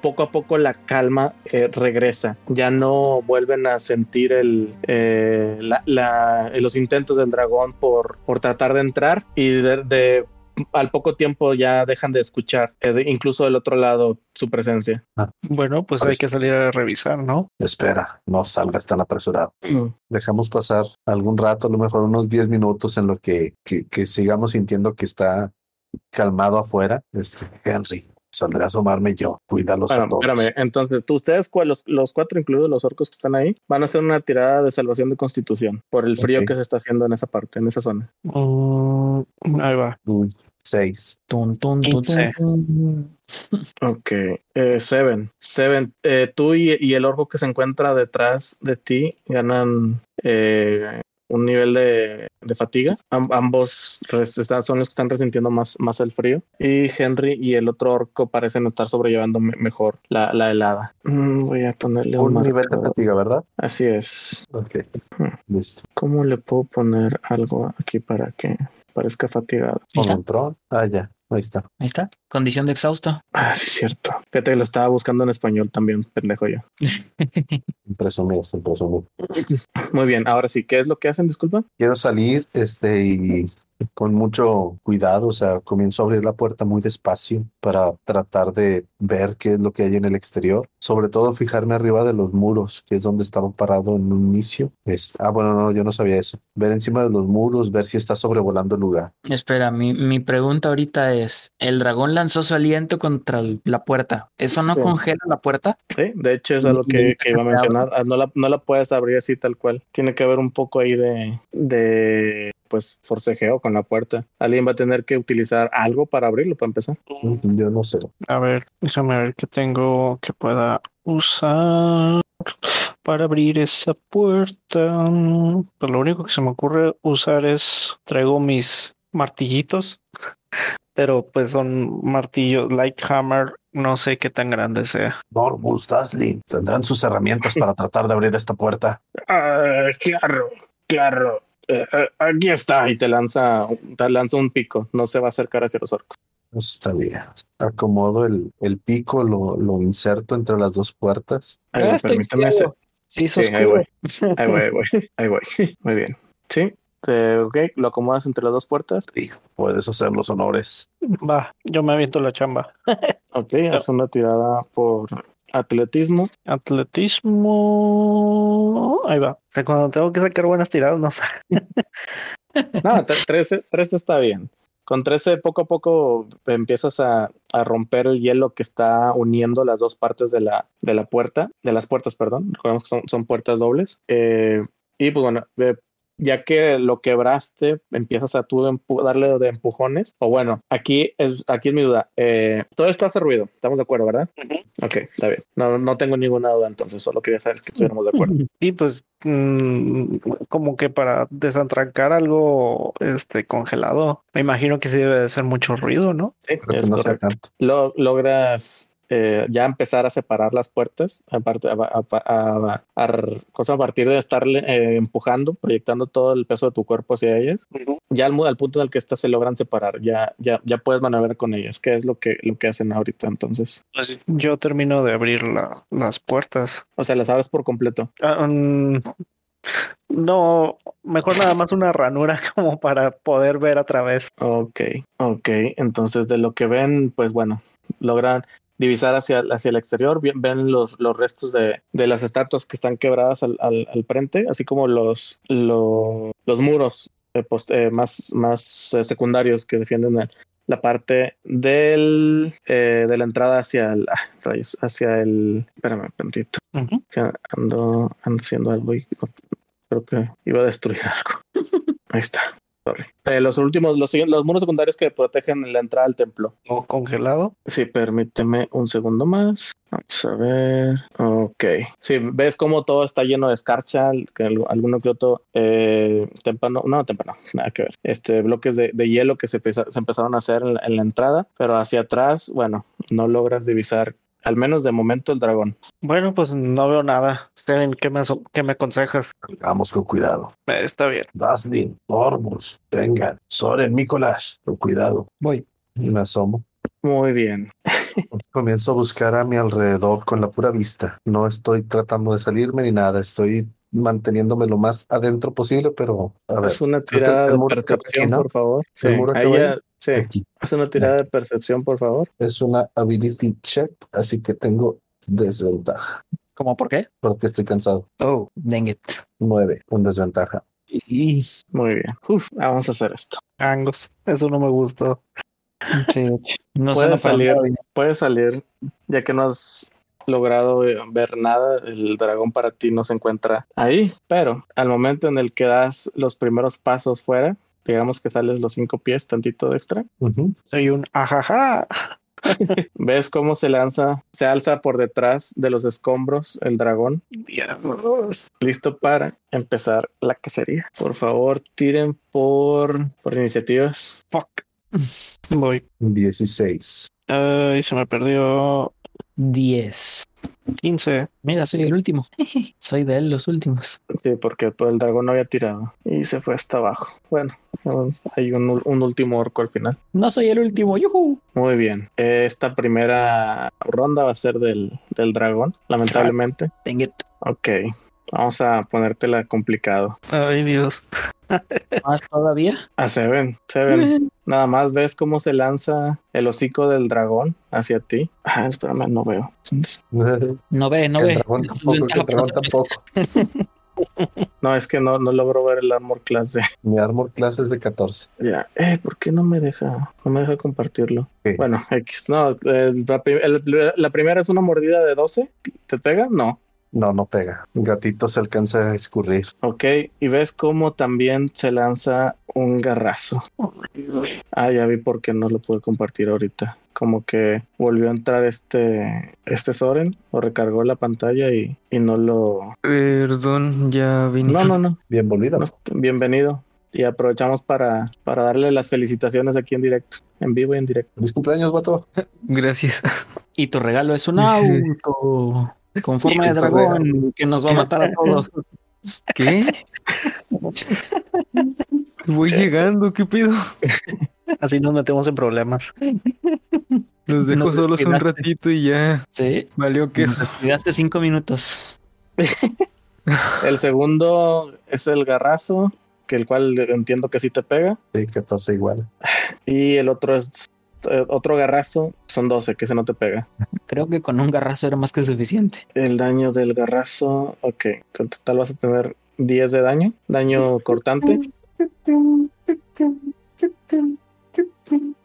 poco a poco la calma eh, regresa. Ya no vuelven a sentir el, eh, la- la- los intentos del dragón por, por tratar de entrar y de, de- al poco tiempo ya dejan de escuchar, eh, de- incluso del otro lado, su presencia. Bueno, pues hay que salir a revisar, ¿no? Espera, no salgas tan apresurado. Dejamos pasar algún rato, a lo mejor unos 10 minutos en lo que, que, que sigamos sintiendo que está calmado afuera. Este, Henry, saldré a asomarme yo. Cuídalos Bueno, a todos. espérame, entonces, tú, ustedes, los, los cuatro, incluidos los orcos que están ahí, van a hacer una tirada de salvación de constitución por el frío que se está haciendo en esa parte, en esa zona. Mm, ahí va. uy, seis. Tun, tun, tun, tun. Ok, eh, Seven. Seven, eh, tú y, y el orco que se encuentra detrás de ti ganan eh, un nivel de, de fatiga. Am- ambos son los que están resintiendo más, más el frío. Y Henry y el otro orco parecen estar sobrellevando me- mejor la, la helada. Mm, voy a ponerle un, Un nivel de fatiga, ¿verdad? Así es. Ok. Hmm. Listo. ¿Cómo le puedo poner algo aquí para que parezca fatigado? Ahí está. Con un tron. Ah, ya. Ahí está. Ahí está. Condición de exhausto. Ah, sí, cierto. Fíjate que lo estaba buscando en español también, pendejo yo. Presumir, sin presumir. Muy bien, ahora sí, ¿qué es lo que hacen? Disculpa. Quiero salir, este, y con mucho cuidado, o sea, comienzo a abrir la puerta muy despacio para tratar de ver qué es lo que hay en el exterior. Sobre todo fijarme arriba de los muros, que es donde estaba parado en un inicio. Es- ah, bueno, no, yo no sabía eso. Ver encima de los muros, ver si está sobrevolando el lugar. Espera, mi, mi pregunta ahorita es, el dragón lanzó su aliento contra el- la puerta. ¿Eso no Sí. congela la puerta? Sí, de hecho es algo que, que iba a mencionar. Ah, No la, no la puedes abrir así tal cual. Tiene que haber un poco ahí de, de pues forcejeo con la puerta. Alguien va a tener que utilizar algo para abrirlo para empezar. Yo no sé. A ver, déjame ver qué tengo que pueda usar para abrir esa puerta. Pues lo único que se me ocurre usar es traigo mis martillitos, pero pues son martillos light hammer, no sé qué tan grande sea. Norbus, Daslin, tendrán sus herramientas para tratar de abrir esta puerta. Ah, claro, claro. Eh, aquí está. Y te lanza, te lanza un pico. No se va a acercar hacia los orcos. Está bien. Acomodo el, el pico, lo, lo inserto entre las dos puertas. Ahí Ah, permíteme ese- Sí, Sí, ahí voy. Ahí voy, ahí voy. Ahí voy. Muy bien. Sí. Te- ok, lo acomodas entre las dos puertas. Sí, puedes hacer los honores. Va, yo me aviento la chamba. Ok, haz una tirada por atletismo. Atletismo. Ahí va. O sea, cuando tengo que sacar buenas tiradas, no sé. No, tre- 13, 13 está bien. Con 13 poco a poco empiezas a, a romper el hielo que está uniendo las dos partes de la, de la puerta, de las puertas, perdón. Recordemos que son, son puertas dobles. Eh, y pues bueno, de- ya que lo quebraste, empiezas a tú darle de empujones. O bueno, aquí es, aquí es mi duda. Eh, todo esto hace ruido, estamos de acuerdo, ¿verdad? Ok, está bien. No, no tengo ninguna duda entonces, solo quería saber que estuviéramos de acuerdo. Y pues, mm, como que para desantrancar algo este congelado, me imagino que sí debe de ser mucho ruido, ¿no? Sí, Creo que es no sea correcto. tanto. lo, logras eh, ya empezar a separar las puertas, aparte, a, a- a- a- a- cosa a partir de estarle eh, empujando, proyectando todo el peso de tu cuerpo hacia ellas. Ya al, punto en el que estas se logran separar, ya, ya, ya puedes maniobrar con ellas, que es lo que, lo que hacen ahorita. Entonces, Yo termino de abrir la- las puertas. o sea, las abres por completo. Ah, mm, no, mejor nada más una ranura como para poder ver a través. Ok, ok. Entonces, de lo que ven, pues bueno, logran divisar hacia, hacia el exterior, ven los, los restos de, de las estatuas que están quebradas al, al- al frente, así como los, lo- los muros eh, post- eh, más, más eh, secundarios que defienden el- la parte del, eh, de la entrada hacia el, ah, rayos, hacia el, espérame, un momentito, que ando, ando haciendo algo y creo que iba a destruir algo. Ahí está. Eh, los últimos, los, los muros secundarios que protegen la entrada al templo. O congelado. Sí, permíteme un segundo más. Vamos a ver. Ok. Sí, ves cómo todo está lleno de escarcha, que al- alguno que otro eh, témpano, no, témpano, nada que ver. Este, bloques de, de hielo que se, empeza- se empezaron a hacer en la, en la entrada, pero hacia atrás, bueno, no logras divisar, al menos de momento, el dragón. Bueno, pues no veo nada. Steven, ¿qué me, qué me aconsejas? Vamos con cuidado. Eh, está bien. Daslin, Ormus, vengan. Soren, Nicolás, con cuidado. Voy. Y me asomo. Muy bien. Comienzo a buscar a mi alrededor con la pura vista. No estoy tratando de salirme ni nada. Estoy manteniéndome lo más adentro posible, pero a ver. Haz una tirada de percepción, aquí, ¿no? por favor. Sí, El muro ahí acaba ya- ahí. sí. Aquí. Haz una tirada de percepción, por favor. Es una ability check, así que tengo desventaja ¿Cómo por qué? porque estoy cansado. Oh, dang it. Nueve con desventaja. Y, Muy bien. Uf, vamos a hacer esto. Angos. Eso no me gustó. sí, no Puede salir. Puedes salir, ya que no has logrado eh, ver nada, el dragón para ti no se encuentra ahí, pero al momento en el que das los primeros pasos fuera, digamos que sales los cinco pies, tantito de extra, Ujú. Soy un ajaja. ves cómo se lanza, se alza por detrás de los escombros el dragón, listo para empezar la cacería. Por favor, tiren por, por iniciativas. Fuck. Voy. 16. Ay, se me perdió 10. 15. Mira, soy el último. soy de él los últimos. Sí, porque pues, el dragón no había tirado y se fue hasta abajo. Bueno, hay un, un último orco al final. No soy el último. ¡Yuhu! Muy bien. Esta primera ronda va a ser del, del dragón, lamentablemente. Dang it. Ok. Vamos a ponértela complicado. Ay, Dios. Más todavía. A Seven, Seven. Nada más ves cómo se lanza el hocico del dragón hacia ti. Ah, espérame, no veo. No ve, no el ve. dragón tampoco, el dragón tampoco. No, es que no, no logro ver el armor class de. Mi armor class es de 14. Ya, eh, ¿por qué no me deja? No me deja compartirlo. Bueno, X. No, eh, la, pri- el- la primera es una mordida de 12. ¿Te pega? No. No, no pega. Un gatito se alcanza a escurrir. Ok, y ves cómo también se lanza un garrazo. Ah, ya vi por qué no lo pude compartir ahorita. Como que volvió a entrar este, este Soren, o recargó la pantalla y, y no lo... Perdón, ya vine. No, no, no, Bien volvido. no, Bienvenido. Y aprovechamos para, para darle las felicitaciones aquí en directo, en vivo y en directo. Feliz cumpleaños, vato. Gracias. Y tu regalo es un sí. auto con forma de dragón que nos va a matar a todos. ¿Qué? Voy llegando, ¿qué pido? Así nos metemos en problemas. Los dejo Nos solos un ratito y ya Sí. valió queso. Cuidaste cinco minutos. El segundo es el garrazo que el cual entiendo que sí te pega. Sí, 14 igual. Y el otro es otro garrazo, son 12, que ese no te pega. Creo que con un garrazo era más que suficiente. El daño del garrazo, ok. En total vas a tener 10 de daño, daño cortante.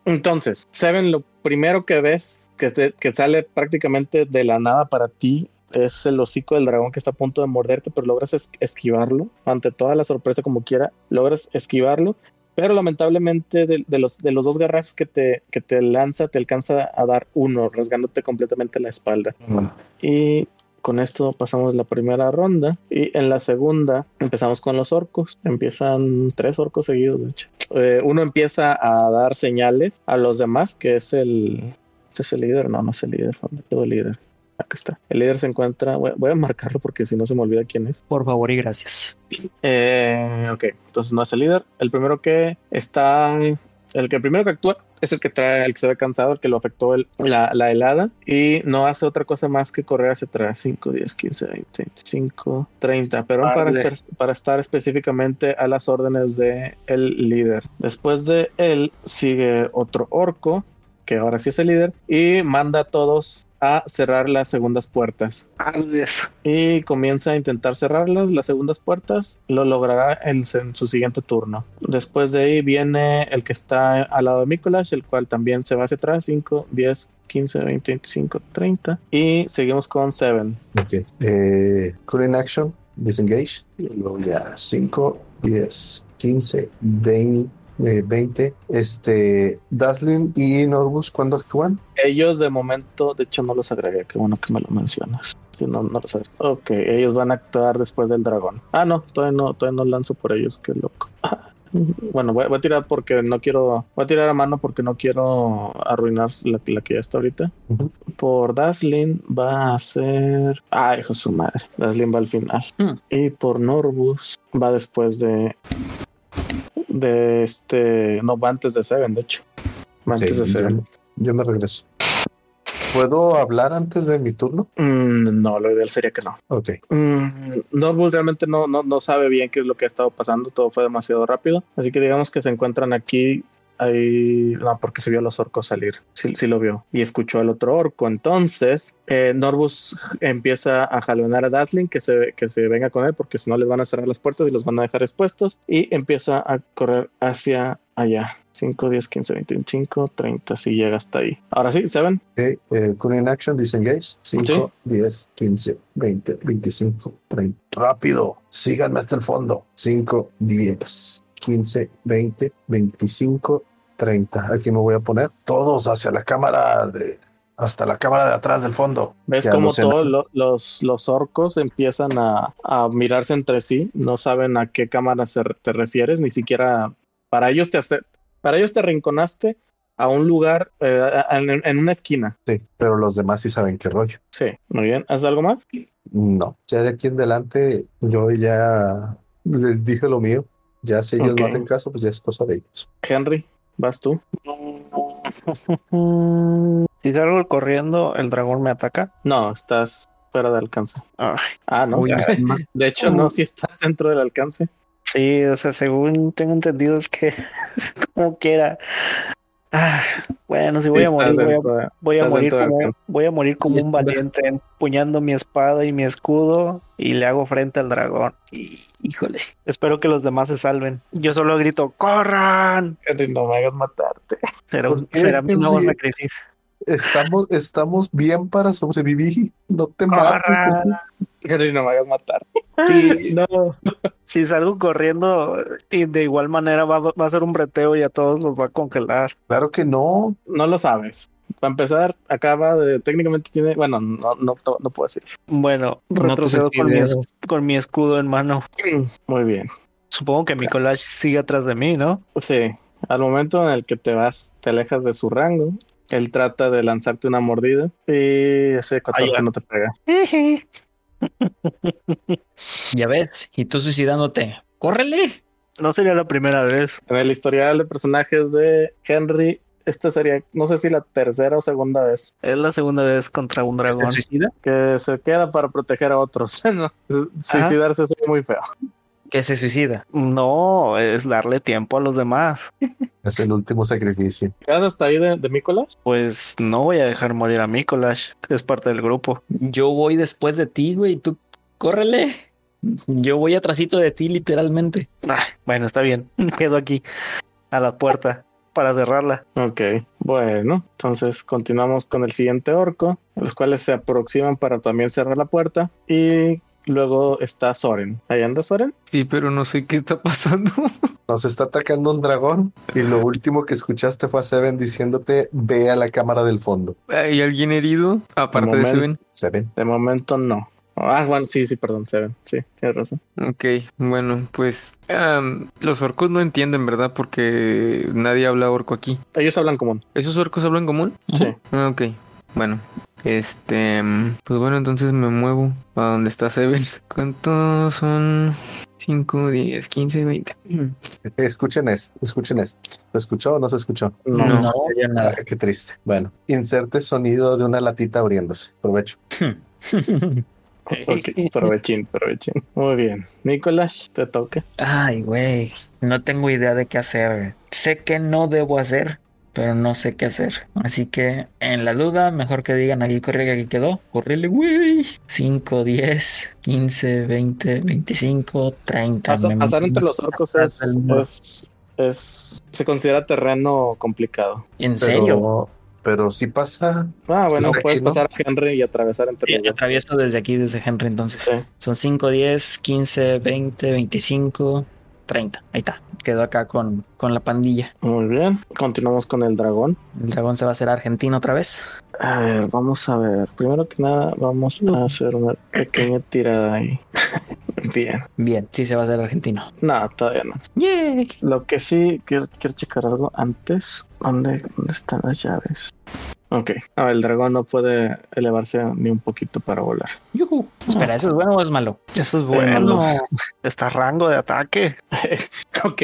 Entonces, Seven, lo primero que ves que, te- que sale prácticamente de la nada para ti es el hocico del dragón que está a punto de morderte, pero logras es- esquivarlo. Ante toda la sorpresa, como quiera, logras esquivarlo. Pero lamentablemente de, de los, de los dos garrazos que te, que te lanza, te alcanza a dar uno, rasgándote completamente la espalda. Y con esto pasamos la primera ronda. Y en la segunda empezamos con los orcos. Empiezan tres orcos seguidos, de hecho. Eh, uno empieza a dar señales a los demás, que es el... ¿Este es el líder? No, no es el líder. ¿Dónde quedó el líder? Acá está. El líder se encuentra... Voy, voy a marcarlo porque si no se me olvida quién es. Por favor y gracias. Eh, ok, entonces no es el líder. El primero que está, el que primero que actúa es el que trae, el que se ve cansado, el que lo afectó el- la, la helada y no hace otra cosa más que correr hacia atrás. 5, 10, 15, 20, 25, 30, pero para, para estar específicamente a las órdenes de el líder. Después de él sigue otro orco que ahora sí es el líder y manda a todos a cerrar las segundas puertas Ardes. y comienza a intentar cerrarlas, las segundas puertas, lo logrará en, en su siguiente turno. Después de ahí viene el que está al lado de Mikolash, el cual también se va hacia atrás, 5, 10, 15, 20, 25, 30. Y seguimos con Seven. Ok. Eh, Cooling Action, Disengage. Y luego ya 5, 10, 15, 20, eh, 20. Este, Dazzling y Norbus, ¿cuándo actúan? Ellos de momento, de hecho no los agregué, qué bueno que me lo mencionas. Sí, no, no los agregué. Ok, ellos van a actuar después del dragón. Ah, no, todavía no, todavía no lanzo por ellos, qué loco. Bueno, voy, voy a tirar porque no quiero, voy a tirar a mano porque no quiero arruinar la, la que ya está ahorita. Por Dazzling va a ser, ay, hijo de su madre, Dazzling va al final. Hmm. Y por Norbus va después de, de este, no, va antes de Seven, de hecho. Va antes de Seven. yo, yo me regreso. ¿Puedo hablar antes de mi turno? Mm, no, lo ideal sería que no. Ok. Mm, Norwood realmente no, no, no sabe bien qué es lo que ha estado pasando, todo fue demasiado rápido. Así que digamos que se encuentran aquí. Ahí, no, porque se vio a los orcos salir, sí, sí lo vio, y escuchó al otro orco. Entonces, eh, Norbus empieza a jalonar a Dazzling que se, que se venga con él, porque si no les van a cerrar las puertas y los van a dejar expuestos. Y empieza a correr hacia allá: 5, 10, 15, 25, 30. Si llega hasta ahí. Ahora sí, Seven. Ok, eh, Cooling Action, Disengage. 5, 10, 15, 20, 25, 30. Rápido, síganme hasta el fondo. 5, 10, 15, 20, 25, 30. Aquí me voy a poner todos hacia la cámara de hasta la cámara de atrás del fondo. ¿Ves los todos lo- los, los orcos empiezan a, a mirarse entre sí? No saben a qué cámara se, te refieres, ni siquiera para ellos te hace- para ellos te arrinconaste a un lugar eh, en, en una esquina. Sí, pero los demás sí saben qué rollo. Sí, muy bien. ¿Haces algo más? No, ya de aquí en adelante yo ya les dije lo mío. Ya si ellos no hacen caso, pues ya es cosa de ellos. Henry, vas tú. Si salgo corriendo, el dragón me ataca. No, estás fuera de alcance. Ay, Ah, no. Uy, De hecho, no, si estás dentro del alcance. sí, o sea, según tengo entendido es que como quiera. Ah, bueno, si voy a morir, voy a, voy a morir como, voy a morir como un valiente empuñando mi espada y mi escudo y le hago frente al dragón. Híjole. Espero que los demás se salven. Yo solo grito, ¡corran! Henry, no me hagas matarte. Será, un- ¿Por qué, será mi nuevo sacrificio. Estamos, estamos bien para sobrevivir. No te mates. Henry, no me hagas matar. Sí, No. si salgo corriendo y de igual manera va, va a ser un breteo y a todos los va a congelar. Claro que no. No lo sabes. Para empezar, acaba de. Técnicamente tiene. Bueno, no, no, no puedo decir. eso. Bueno, No te retrocedo con mi, con mi escudo en mano. Muy bien. Supongo que mi collage sigue atrás de mí, ¿no? Sí. Al momento en el que te vas, te alejas de su rango. Él trata de lanzarte una mordida. Y ese 14 Ahí va. no te pega. Ya ves, y tú suicidándote. ¡Córrele! No sería la primera vez. En el historial de personajes de Henry, esta sería, no sé si la tercera o segunda vez Es la segunda vez contra un ¿Se dragón. suicida? que se queda para proteger a otros. No, Suicidarse es muy feo. que se suicida. No, es darle tiempo a los demás. Es el último sacrificio. ¿Quedas hasta ahí de, de Nicolás? Pues no voy a dejar morir a Mikolash, es parte del grupo. Yo voy después de ti, güey. Tú córrele. Yo voy atrasito de ti, literalmente. Ah, bueno, está bien. Quedo aquí a la puerta para cerrarla. Ok, bueno, entonces continuamos con el siguiente orco, los cuales se aproximan para también cerrar la puerta. Y luego está Soren. ¿Ahí anda Soren? Sí, pero no sé qué está pasando. Nos está atacando un dragón y lo último que escuchaste fue a Seven diciéndote ve a la cámara del fondo. ¿Hay alguien herido? Aparte de momento. Seven. Seven. De momento no. Ah, bueno, sí, sí, perdón, Seven. Sí, tienes razón. Ok, bueno, pues los orcos no entienden, ¿verdad? Porque nadie habla orco aquí. Ellos hablan común. ¿Esos orcos hablan común? Sí. Ah, Ok, bueno. Este, pues bueno, entonces me muevo a donde está Seven. ¿Cuántos son? 5, 10, 15, 20. Eh, Escuchen esto, escuchen esto. ¿Se escuchó o no se escuchó? No, No. Nada. Ah, qué triste. Bueno, inserte sonido de una latita abriéndose. Provecho. Ok, provechín, provechín. Muy bien. Nicolás, te toca. Ay, güey. No tengo idea de qué hacer. Sé que no debo hacer, pero no sé qué hacer. Así que, en la duda, mejor que digan aquí corre que aquí quedó. Correle, güey. 5, 10, 15, 20, 25, 30. Pasar, Me- pasar entre los orcos es, es, es- se considera terreno complicado. ¿En serio? Pero, sí pasa. Ah, bueno, puedes aquí, ¿no? pasar a Henry y atravesar entre Sí, los dos. atravieso desde aquí, desde Henry, entonces. Sí. Son 5, 10, 15, 20, 25, 30. Ahí está. Quedó acá con, con la pandilla. Muy bien. Continuamos con el dragón. El dragón se va a hacer argentino otra vez. A ver, vamos a ver. Primero que nada, vamos a hacer una pequeña tirada ahí. Bien. Bien, sí se va a hacer argentino. No, todavía no. ¡Yay! Lo que sí, quiero, quiero checar algo antes. ¿Dónde, ¿Dónde están las llaves? Ok. Ah, el dragón no puede elevarse ni un poquito para volar. Yujú. Espera, ¿eso es bueno o es malo? Eso es bueno. Está rango de ataque. ok.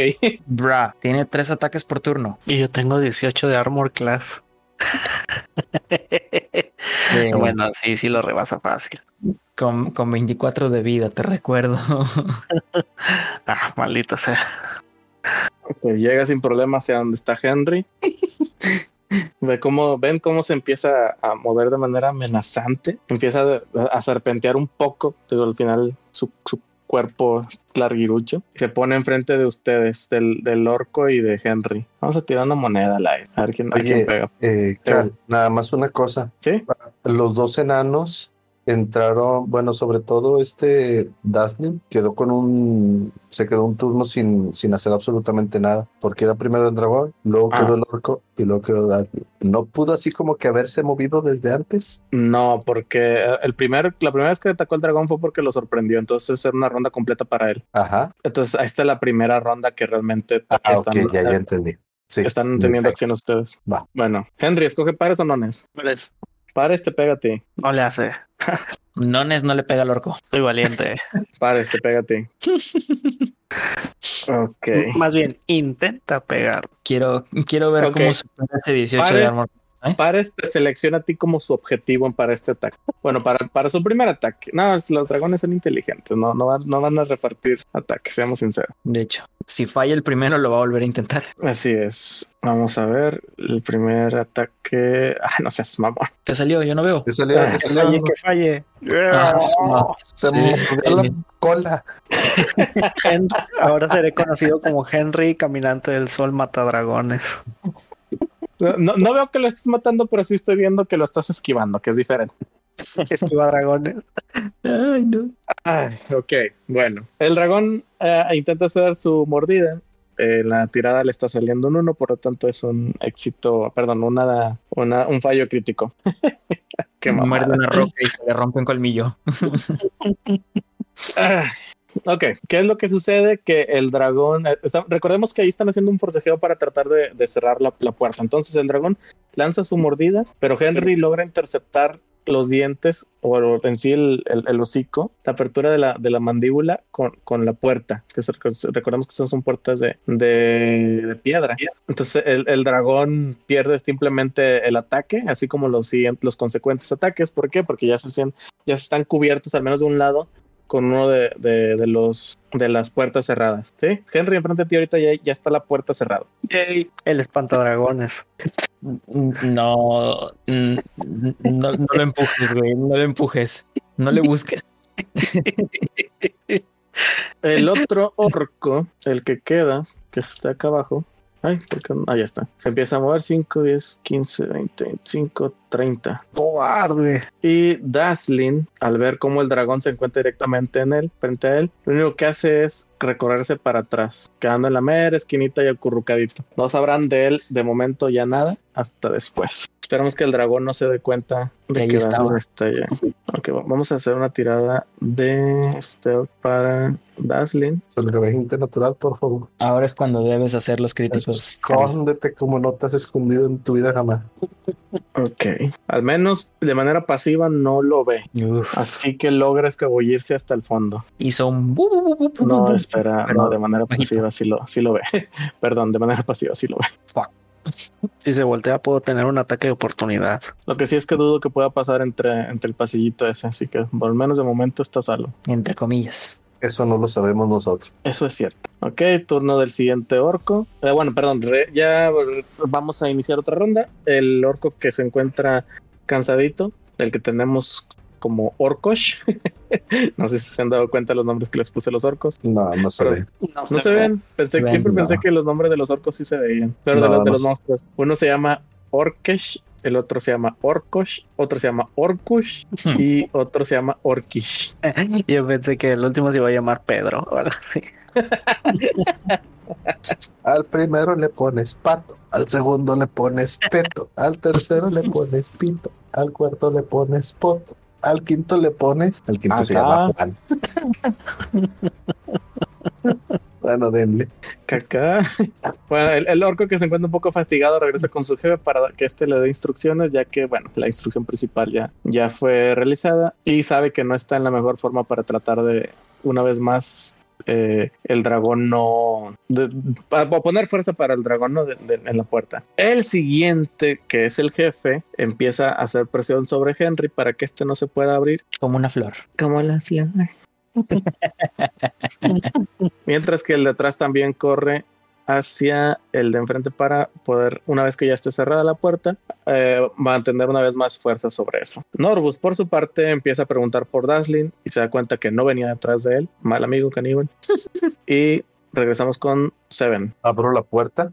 Bra, tiene tres ataques por turno. Y yo tengo 18 de armor class. Bueno, sí, sí lo rebasa fácil. Con, con 24 de vida, te recuerdo. Ah, maldito sea. Ok, llega sin problema hacia donde está Henry. Ve cómo, ven cómo se empieza a mover de manera amenazante. Empieza a, a serpentear un poco. Digo, al final su, su cuerpo larguirucho. Se pone enfrente de ustedes, del, del orco y de Henry. Vamos a tirar una moneda al aire. A ver quién, a quién pega. eh, Cal, nada más una cosa. ¿Sí? Los dos enanos entraron, bueno, sobre todo este Daslim quedó con un, se quedó un turno sin, sin hacer absolutamente nada, porque era primero el dragón, luego Ah. quedó el orco y luego quedó Daslim. ¿No pudo así como que haberse movido desde antes? No, porque el primer, la primera vez que atacó el dragón fue porque lo sorprendió. Entonces era una ronda completa para él. Ajá. Entonces, ahí está la primera ronda que realmente Ah, están, ok, ya, ya entendí. Sí, están teniendo acción ustedes. Va. Bueno, Henry, escoge pares o nones. Pares te pega a ti. no le hace. Nones no le pega al orco. Soy valiente. Pares te pega a ti. ok. Más bien, intenta pegar. Quiero, quiero ver cómo supera ese 18 de Pares. Armor. Pares te selecciona a ti como su objetivo para este ataque. Bueno, para, para su primer ataque. No, los dragones son inteligentes. No, no, van, no van a repartir ataques, seamos sinceros. De hecho, si falla el primero, lo va a volver a intentar. Así es. Vamos a ver. El primer ataque. Ah, no seas mamón. ¿Qué salió? Yo no veo. ¿Qué salió? Ah, ¿Qué salió? Falle, que falle. Ah, su- Se Sí. mordió la cola. Hen- Ahora seré conocido como Henry, caminante del sol, matadragones. No, no veo que lo estés matando, pero sí estoy viendo que lo estás esquivando, que es diferente. Esquiva dragones. Ay, no. Ay, ok, bueno. El dragón eh, intenta hacer su mordida. Eh, la tirada le está saliendo un 1, por lo tanto es un éxito, perdón, una, una- un fallo crítico. Qué mamada. Muerde una roca y se le rompe un colmillo. Ah, ok, ¿qué es lo que sucede? Que el dragón, eh, recordemos que ahí están haciendo un forcejeo para tratar de, cerrar la, puerta. Entonces el dragón lanza su mordida, pero Henry logra interceptar los dientes o en sí el, hocico, la apertura de la, de la mandíbula con, la puerta, que recordemos que son puertas de, de- piedra. Entonces el, dragón pierde simplemente el ataque, así como los, los consecuentes ataques. ¿Por qué? Porque ya se, ya se están cubiertos al menos de un lado con uno de, de- de los de las puertas cerradas. ¿Sí? Henry, enfrente de ti ahorita ya, ya está la puerta cerrada. El espantadragones. No, no, no lo empujes, güey. No lo empujes. No le busques. El otro orco, el que queda, que está acá abajo. Ay, ¿por qué no? Ah, ya está. Se empieza a mover 5, 10, 15, 20, 25, 30. Cobarde. Y Daslin, al ver cómo el dragón se encuentra directamente en él, frente a él, lo único que hace es recorrerse para atrás, quedando en la mera esquinita y acurrucadito. No sabrán de él de momento ya nada hasta después. Esperamos que el dragón no se dé cuenta de Que estaba. Está allá. Ok, va- vamos a hacer una tirada de stealth para Daslin. El 20 natural, por favor. Ahora es cuando debes hacer los críticos. Escóndete como no te has escondido en tu vida jamás. Ok. Al menos de manera pasiva no lo ve. Uf. Así que logra escabullirse hasta el fondo. Hizo un bu, bu, bu, bu, bu, No, espera, Pero no, de manera pasiva sí lo, sí lo ve. Perdón, de manera pasiva sí lo ve. Fuck. Si se voltea, puedo tener un ataque de oportunidad. Lo que sí es que dudo que pueda pasar entre, entre el pasillito ese, así que por lo menos de momento está salvo. Entre comillas. Eso no lo sabemos nosotros. Eso es cierto. Ok, turno del siguiente orco. Eh, bueno, perdón, re- ya vamos a iniciar otra ronda. El orco que se encuentra cansadito, el que tenemos como Orkosh. no sé si se han dado cuenta de los nombres que les puse a los orcos. No, no se Pero- ve. No se ven. Pensé, ven, siempre no. pensé que los nombres de los orcos sí se veían. Pero de los de no los monstruos. Uno se llama Orkesh, el otro se llama Orkosh, otro se llama Orkush Hmm. y otro se llama Orkish. Yo pensé que el último se iba a llamar Pedro. o algo así. Al primero le pones pato, al segundo le pones peto, al tercero le pones pito, al cuarto le pones poto, al quinto le pones, el quinto se llama Juan. bueno, denle. Caca. Bueno, el, el orco que se encuentra un poco fatigado regresa con su jefe para que éste le dé instrucciones, ya que, bueno, la instrucción principal ya, ya fue realizada y sabe que no está en la mejor forma para tratar de, una vez más, eh, el dragón no. de- para poner fuerza para el dragón ¿no? de- de- en la puerta. El siguiente, que es el jefe, empieza a hacer presión sobre Henry para que este no se pueda abrir. Como una flor. Como la flor. Mientras que el de atrás también corre hacia el de enfrente para poder, una vez que ya esté cerrada la puerta, eh, mantener una vez más fuerza sobre eso. Norbus, por su parte, empieza a preguntar por Daslin y se da cuenta que no venía detrás de él. Mal amigo caníbal. y regresamos con Seven. Abro la puerta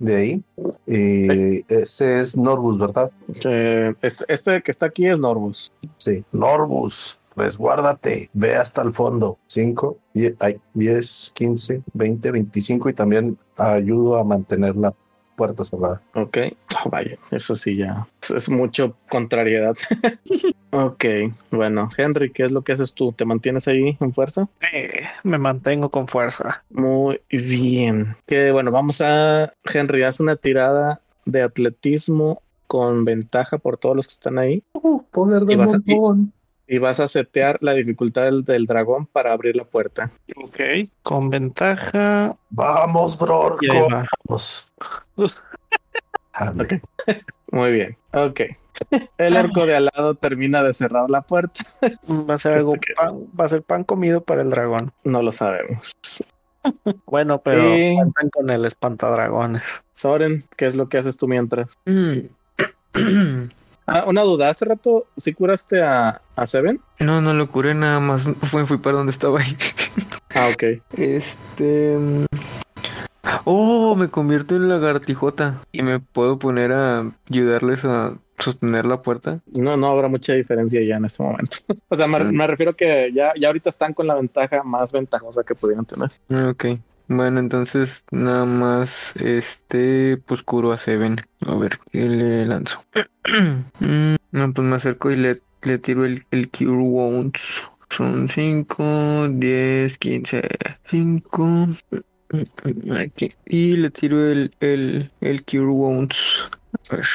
de ahí y ese es Norbus, ¿verdad? Eh, este, este que está aquí es Norbus. Sí. Norbus, resguárdate, ve hasta el fondo. 5, 10, ay, 10, 15, 20, 25 y también ayudo a mantener la puerta cerrada. Ok, Oh, vaya, eso sí ya es- es mucho contrariedad. ok, bueno, Henry, ¿qué es lo que haces tú? ¿Te mantienes ahí en fuerza? Eh, me mantengo con fuerza. Muy bien. Que bueno, vamos a Henry, haz una tirada de atletismo con ventaja por todos los que están ahí Uh, poder a- montón. Y vas a setear la dificultad del, del dragón para abrir la puerta. Ok. Con ventaja. Vamos, bro. Va. Vamos. Ok. Muy bien. Ok. El orco de al lado termina de cerrar la puerta. Va a ser algo Este pan, va a ser pan comido para el dragón. No lo sabemos. Bueno, pero Y- con el espantadragones. Soren, ¿qué es lo que haces tú mientras? Mm. Ah, una duda, hace rato sí curaste a, a Seven. No, no lo curé, nada más fui, fui para donde estaba ahí. Ah, ok. Este. mm, Oh, me convierto en lagartijota y me puedo poner a ayudarles a sostener la puerta. No, no habrá mucha diferencia ya en este momento. o sea, me, Mm. me refiero que ya, ya ahorita están con la ventaja más ventajosa que pudieran tener. Ah, Ok. Bueno, entonces nada más este pues curo a Seven. A ver, ¿qué le lanzo? Mm, no, pues me acerco y le, le tiro el, el Cure Wounds. Son 5, 10, 15, 5. Aquí. Y le tiro el, el, el Cure Wounds. A ver.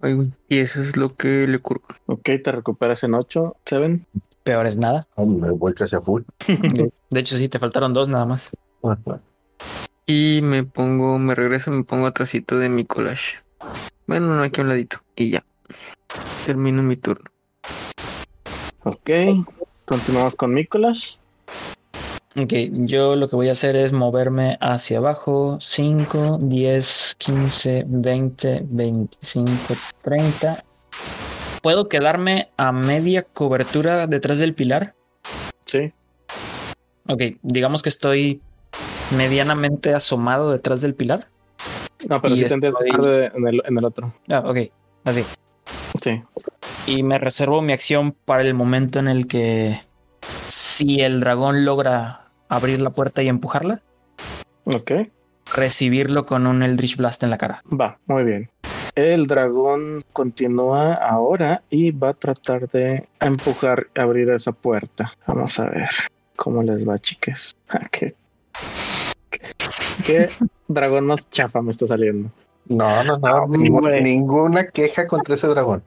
Ay, güey. Y eso es lo que le curo. Ok, te recuperas en 8, Seven. Peor es nada. Ah, Me voy casi a full. De, de hecho, sí, te faltaron dos nada más. Y me pongo, me regreso, me pongo atrásito de mi collage. Bueno, no, aquí a un ladito. Y ya. Termino mi turno. Ok. Continuamos con Nicolás. Ok, yo lo que voy a hacer es moverme hacia abajo. 5, 10, 15, 20, 25, 30. ¿Puedo quedarme a media cobertura detrás del pilar? Sí. Ok, digamos que estoy medianamente asomado detrás del pilar. No, pero Y sí estoy- estar de- en, el, en el otro. Ah, ok, así. Sí. Y me reservo mi acción para el momento en el que si el dragón logra abrir la puerta y empujarla, Ok. recibirlo con un Eldritch Blast en la cara. Va, muy bien. El dragón continúa ahora y va a tratar de empujar, abrir esa puerta. Vamos a ver cómo les va, chicas. Ah, ¿Qué, qué dragón más chafa me está saliendo? No, no, no. Güey. ninguna queja contra ese dragón.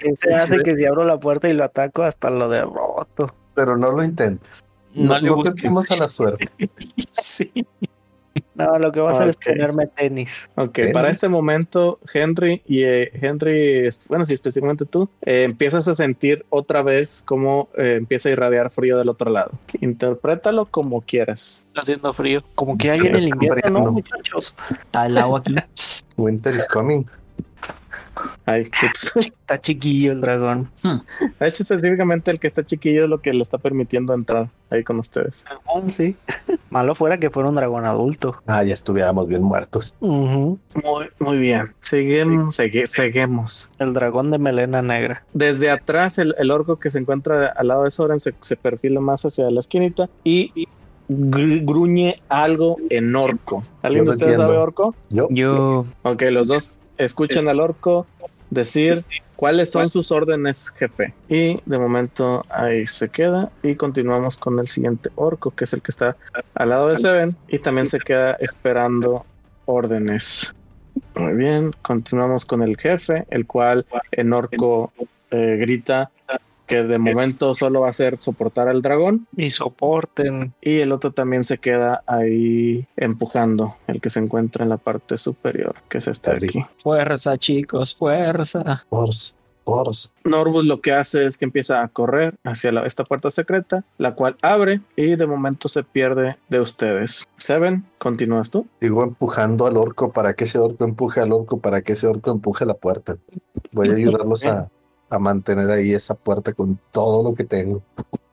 Este hace que si abro la puerta y lo ataco, hasta lo derroto. Pero no lo intentes. No, No, le no tentemos a la suerte. sí. No, lo que va a hacer es ponerme tenis. Ok, ¿Tenis? para este momento, Henry y eh, Henry, es- bueno, sí, específicamente tú, eh, empiezas a sentir otra vez cómo eh, empieza a irradiar frío del otro lado. Interprétalo como quieras. Está haciendo frío. Como que hay en el invierno, ¿no, enfriando. muchachos? Está el agua aquí. Winter is coming. Ay, ups. Está chiquillo el dragón. De hecho, específicamente el que está chiquillo es lo que le está permitiendo entrar ahí con ustedes. Ah, sí. Malo fuera que fuera un dragón adulto. Ah, ya estuviéramos bien muertos. Muy, muy bien. Seguimos, segui- seguimos. El dragón de melena negra. Desde atrás, el, el orco que se encuentra al lado de Soren se, se perfila más hacia la esquinita y gr- gruñe algo en orco. ¿Alguien de no ustedes sabe orco? Yo, Yo, Ok, los dos escuchan al orco decir cuáles son sus órdenes, jefe. Y de momento ahí se queda y continuamos con el siguiente orco, que es el que está al lado de Seven y también se queda esperando órdenes. Muy bien, continuamos con el jefe, el cual en orco eh, grita que de momento solo va a ser soportar al dragón Y soporten. y el otro también se queda ahí empujando, el que se encuentra en la parte superior, que es este aquí. Fuerza, chicos, fuerza. Force, Force. Norbus lo que hace es que empieza a correr hacia la- esta puerta secreta, la cual abre y de momento se pierde de ustedes. Seven, continúas tú. Sigo empujando al orco para que ese orco empuje al orco, para que ese orco empuje la puerta. Voy a ayudarlos a, a mantener ahí esa puerta con todo lo que tengo.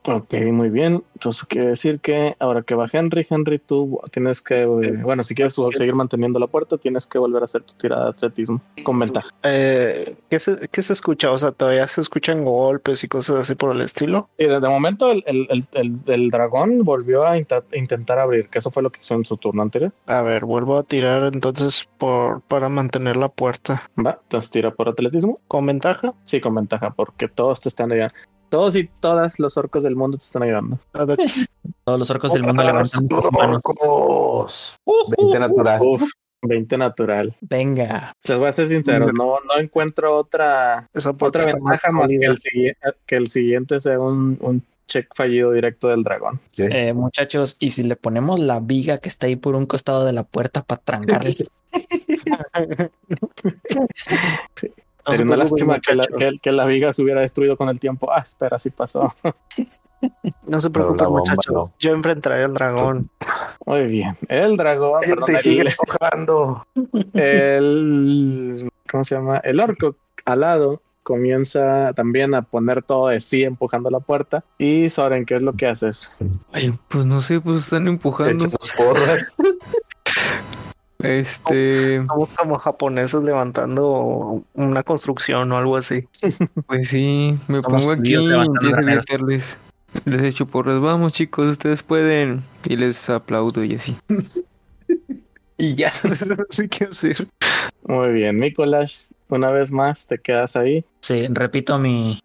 Ok, muy bien. Entonces quiere decir que ahora que va Henry, Henry, tú tienes que, eh, bueno, si quieres seguir manteniendo la puerta, tienes que volver a hacer tu tirada de atletismo con ventaja. Eh, ¿qué, se, ¿Qué se escucha? O sea, todavía se escuchan golpes y cosas así por el estilo. Y desde el momento el, el- el- el- dragón volvió a inta- intentar abrir, que eso fue lo que hizo en su turno anterior. A ver, vuelvo a tirar entonces por para mantener la puerta. Va, entonces tira por atletismo. ¿Con ventaja? Sí, con ventaja, porque todos te están ayudando. Todos y todas los orcos del mundo te están ayudando. Todos los orcos del mundo levantan sus manos. ¡Orcos! 20 natural. Uf, 20 natural. Venga. Les voy a ser sincero, no, no encuentro otra, otra ventaja más que el, sigui- que el siguiente sea un, un check fallido directo del dragón. Eh, muchachos, y si le ponemos la viga que está ahí por un costado de la puerta para trancarles. Se Sería una lástima que la, que, que la viga se hubiera destruido con el tiempo. Ah, espera, sí pasó. No se preocupen, muchachos. no. Yo enfrentaré al dragón. Muy bien. El dragón, Él perdón, te sigue el, empujando. el- ¿cómo se llama? El orco alado comienza también a poner todo de sí empujando la puerta. Y Soren, ¿qué es lo que haces? ay, pues no sé, pues están empujando. Porras. Este, Somos como japoneses levantando una construcción o algo así. pues sí, me Somos pongo aquí y empiezo a gritarles. Les echo porras, vamos chicos, ustedes pueden. Y les aplaudo y así. y ya, no sé qué hacer. Muy bien, Nicolás, una vez más te quedas ahí. Sí, repito mi,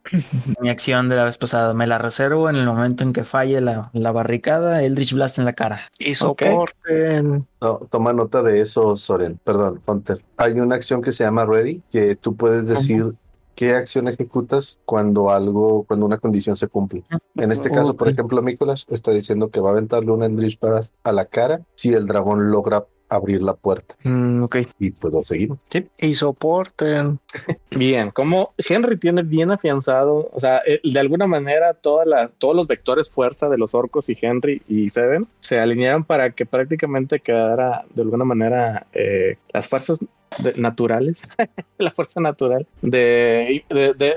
mi acción de la vez pasada. Me la reservo en el momento en que falle la, la barricada, Eldritch Blast en la cara. Y soporten. No, toma nota de eso, Soren. Perdón, Hunter. Hay una acción que se llama Ready, que tú puedes decir qué acción ejecutas cuando algo, cuando una condición se cumple. En este caso, por ejemplo, Nicolás está diciendo que va a aventarle un Eldritch Blast a la cara si el dragón logra abrir la puerta. Mm, ok. Y pues lo seguimos. Y soporten. Bien, como Henry tiene bien afianzado, o sea, eh, de alguna manera todas las, todos los vectores fuerza de los orcos y Henry y Seven se alinearon para que prácticamente quedara de alguna manera eh, las fuerzas de- naturales, la fuerza natural de, de, de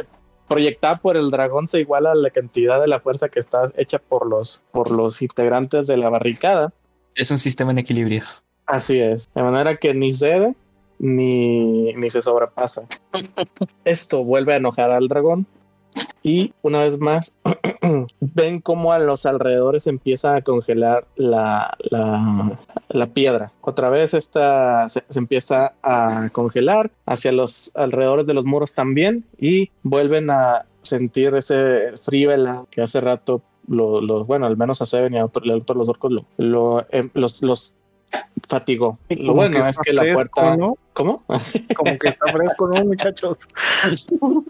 proyectada por el dragón se iguala a la cantidad de la fuerza que está hecha por los, por los integrantes de la barricada. Es un sistema en equilibrio. Así es, de manera que ni cede ni, ni se sobrepasa. Esto vuelve a enojar al dragón y una vez más ven cómo a los alrededores empieza a congelar la, la, la piedra. Otra vez esta se, se empieza a congelar hacia los alrededores de los muros también y vuelven a sentir ese frío que hace rato lo, lo- bueno, al menos a Seven y a otro, a otros los orcos lo, lo, em, los, los fatigó. Lo como bueno que es que la fresco, puerta... ¿no? ¿Cómo? Como que está fresco, ¿no, muchachos?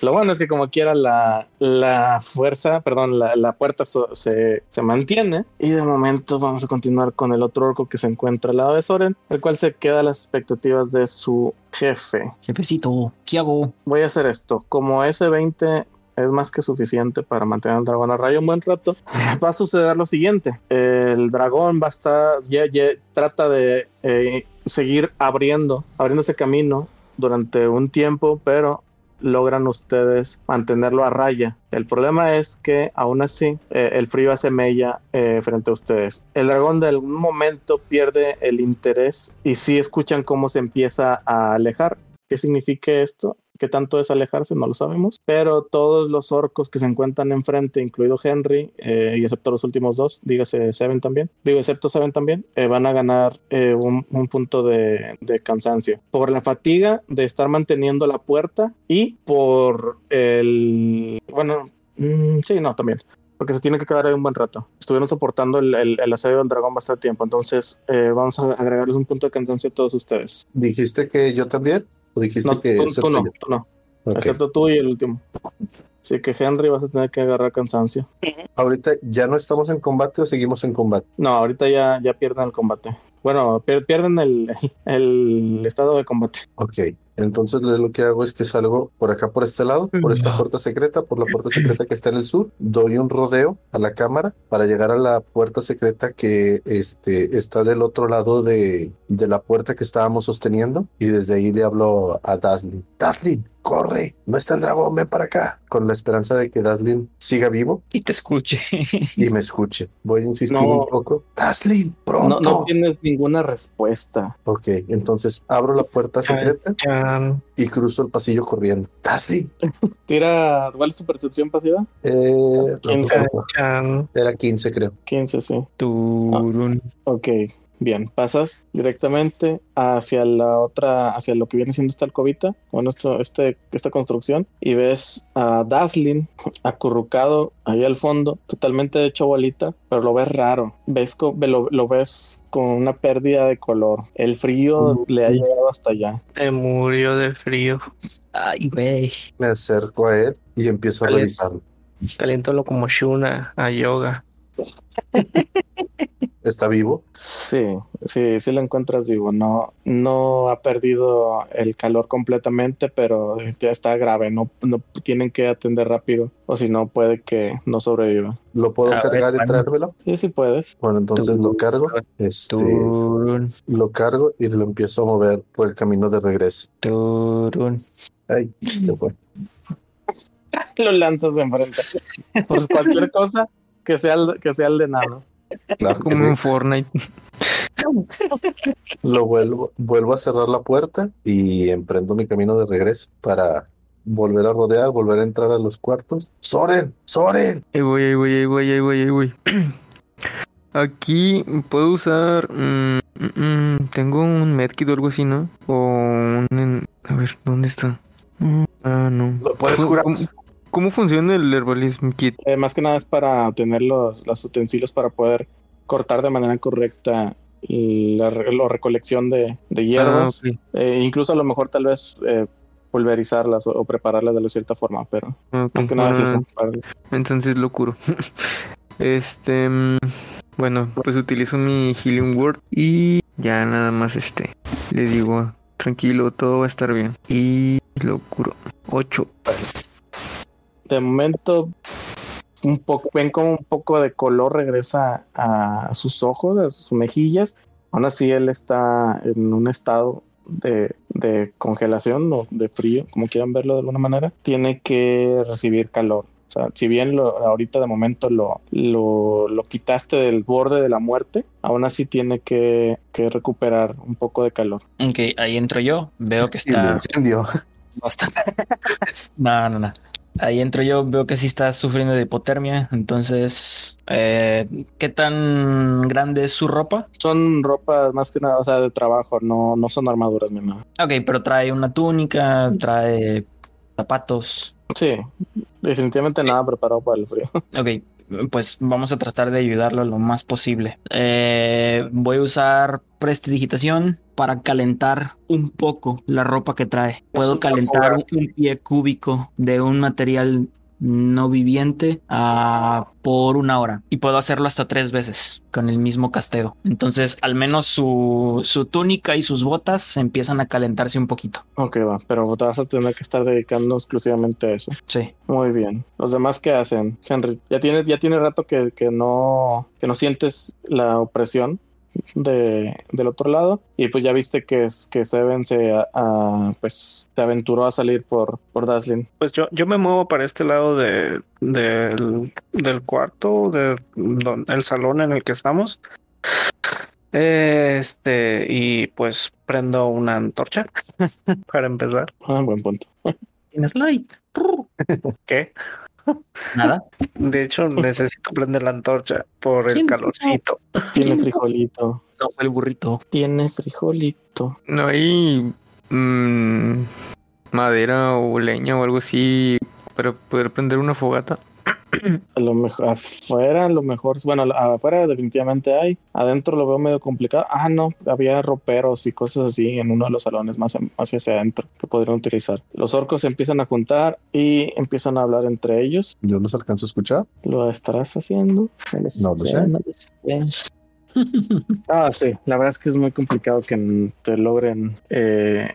Lo bueno es que como quiera la, la fuerza, perdón, la, la puerta so- se, se mantiene y de momento vamos a continuar con el otro orco que se encuentra al lado de Soren, el cual se queda a las expectativas de su jefe. Jefecito, ¿qué hago? Voy a hacer esto, como ese 20 es más que suficiente para mantener al dragón a raya un buen rato, va a suceder lo siguiente, el dragón va a estar, ya, trata de eh, seguir abriendo, abriéndose camino durante un tiempo, pero logran ustedes mantenerlo a raya. El problema es que aún así eh, el frío hace mella eh, frente a ustedes. El dragón de algún momento pierde el interés y sí escuchan cómo se empieza a alejar. ¿Qué significa esto? ¿Qué tanto es alejarse? No lo sabemos. Pero todos los orcos que se encuentran enfrente, incluido Henry, eh, y excepto los últimos dos, dígase Seven también, digo, excepto Seven también, eh, van a ganar eh, un, un punto de, de cansancio. Por la fatiga de estar manteniendo la puerta y por el... Bueno, mm, sí, no, también porque se tiene que quedar ahí un buen rato. Estuvieron soportando el, el- el asedio del dragón bastante tiempo, entonces eh, vamos a agregarles un punto de cansancio a todos ustedes. ¿Dijiste que yo también? ¿O dijiste No, que tú, excepto tú no, yo? tú no, excepto tú y el último. Así que Henry vas a tener que agarrar cansancio. Ahorita ya no estamos en combate o seguimos en combate. No, ahorita ya, ya pierden el combate. Bueno, pier- pierden el, el estado de combate. Ok. Entonces lo que hago es que salgo por acá, por este lado, por esta puerta secreta, por la puerta secreta que está en el sur, doy un rodeo a la cámara para llegar a la puerta secreta que este, está del otro lado de, de la puerta que estábamos sosteniendo y desde ahí le hablo a Daslin. Daslin, corre, no está el dragón, ven para acá. Con la esperanza de que Daslin siga vivo Y te escuche. y me escuche. Voy a insistir No. un poco. Daslin, No, pronto. no tienes ninguna respuesta. Ok, entonces abro la puerta secreta Chan. y cruzo el pasillo corriendo. Daslin, Tira, ¿cuál es tu percepción pasiva? Eh, Quince. Chan. Era 15, creo. 15, sí. Turun. Ok, bien. Pasas directamente hacia la otra, hacia lo que viene siendo esta alcobita, con esto, este, esta construcción, y ves a Daslin acurrucado ahí al fondo, totalmente hecho bolita, pero lo ves raro. Ves co- lo, lo ves con una pérdida de color. El frío le ha llegado hasta allá. Se murió de frío. Ay, güey. Me acerco a él y empiezo a revisarlo. Caliéntalo como Shuna a yoga. ¿Está vivo? Sí, sí, sí lo encuentras vivo. No, no ha perdido el calor completamente, pero ya está grave. No, no tienen que atender rápido, o si no puede que no sobreviva. ¿Lo puedo A ver, cargar y traérmelo? Sí, sí puedes. Bueno, entonces Tú- lo cargo. Este, lo cargo y lo empiezo a mover por el camino de regreso. Turun. Ay, se fue. Lo lanzas enfrente. Por cualquier cosa que sea el, que sea el de nada. Claro que Como sí. en Fortnite. Lo vuelvo, vuelvo a cerrar la puerta y emprendo mi camino de regreso para volver a rodear, volver a entrar a los cuartos. ¡Soren! ¡Soren! Ahí voy, ahí voy, ahí voy, ahí voy, ahí voy. Aquí puedo usar. mm, mm, mm, tengo un medkit o algo así, ¿no? O un. A ver, ¿dónde está? Ah, no. ¿Lo puedes ¿Cómo- curar? ¿Cómo, funciona el herbalism kit? Eh, más que nada es para tener los, los utensilios para poder cortar de manera correcta la, la recolección de, de Ah, hierbas. Eh, incluso a lo mejor tal vez eh, pulverizarlas o, o prepararlas de cierta forma, pero ok, más que nada es eso. para- Entonces lo curo. este. mm, Bueno, pues utilizo mi Healing Word y ya nada más este, le digo, tranquilo, todo va a estar bien. Y lo curo. 8. De momento, un poco, ven como un poco de color regresa a sus ojos, a sus mejillas. Aún así, él está en un estado de, de congelación o de frío, como quieran verlo de alguna manera. Tiene que recibir calor. O sea, si bien lo, ahorita de momento lo, lo, lo quitaste del borde de la muerte, aún así tiene que, que recuperar un poco de calor. Ok, ahí entro yo. Veo que Y el está incendio. bastante. no, no, no. Ahí entro yo, veo que sí está sufriendo de hipotermia. Entonces, eh, ¿qué tan grande es su ropa? Son ropas más que nada, o sea, de trabajo, no, no son armaduras ni nada. Ok, pero trae una túnica, trae zapatos. Sí, definitivamente nada preparado para el frío. Ok, pues vamos a tratar de ayudarlo lo más posible. Eh, voy a usar prestidigitación para calentar un poco la ropa que trae. Puedo calentar un pie cúbico de un material no viviente ah, por una hora y puedo hacerlo hasta tres veces con el mismo casteo. Entonces, al menos su, su túnica y sus botas empiezan a calentarse un poquito. Ok, va, pero te vas a tener que estar dedicando exclusivamente a eso. Sí. Muy bien. ¿Los demás qué hacen? Henry, ya tiene, ya tiene rato que, que no, que no sientes la opresión de, del otro lado y pues ya viste que, es, que Seven se, ah, pues, se aventuró a salir por, por Daslin. Pues yo, yo me muevo para este lado de, del, del cuarto, del don- el salón en el que estamos. Este, y pues prendo una antorcha para empezar. Ah, buen punto. ¿Tienes light? ¿Qué? Nada. De hecho, necesito prender la antorcha por el calorcito. Tiene frijolito. No fue el burrito. Tiene frijolito. No hay mm, madera o leña o algo así para poder prender una fogata. A lo mejor afuera, a lo mejor, bueno, afuera definitivamente hay. Adentro lo veo medio complicado. Ah, no, había roperos y cosas así en uno de los salones más, más hacia adentro que podrían utilizar. Los orcos se empiezan a juntar y empiezan a hablar entre ellos. Yo los alcanzo a escuchar. ¿Lo estarás haciendo? No lo sé. No lo sé. Ah, sí, la verdad es que es muy complicado que te logren eh, eh,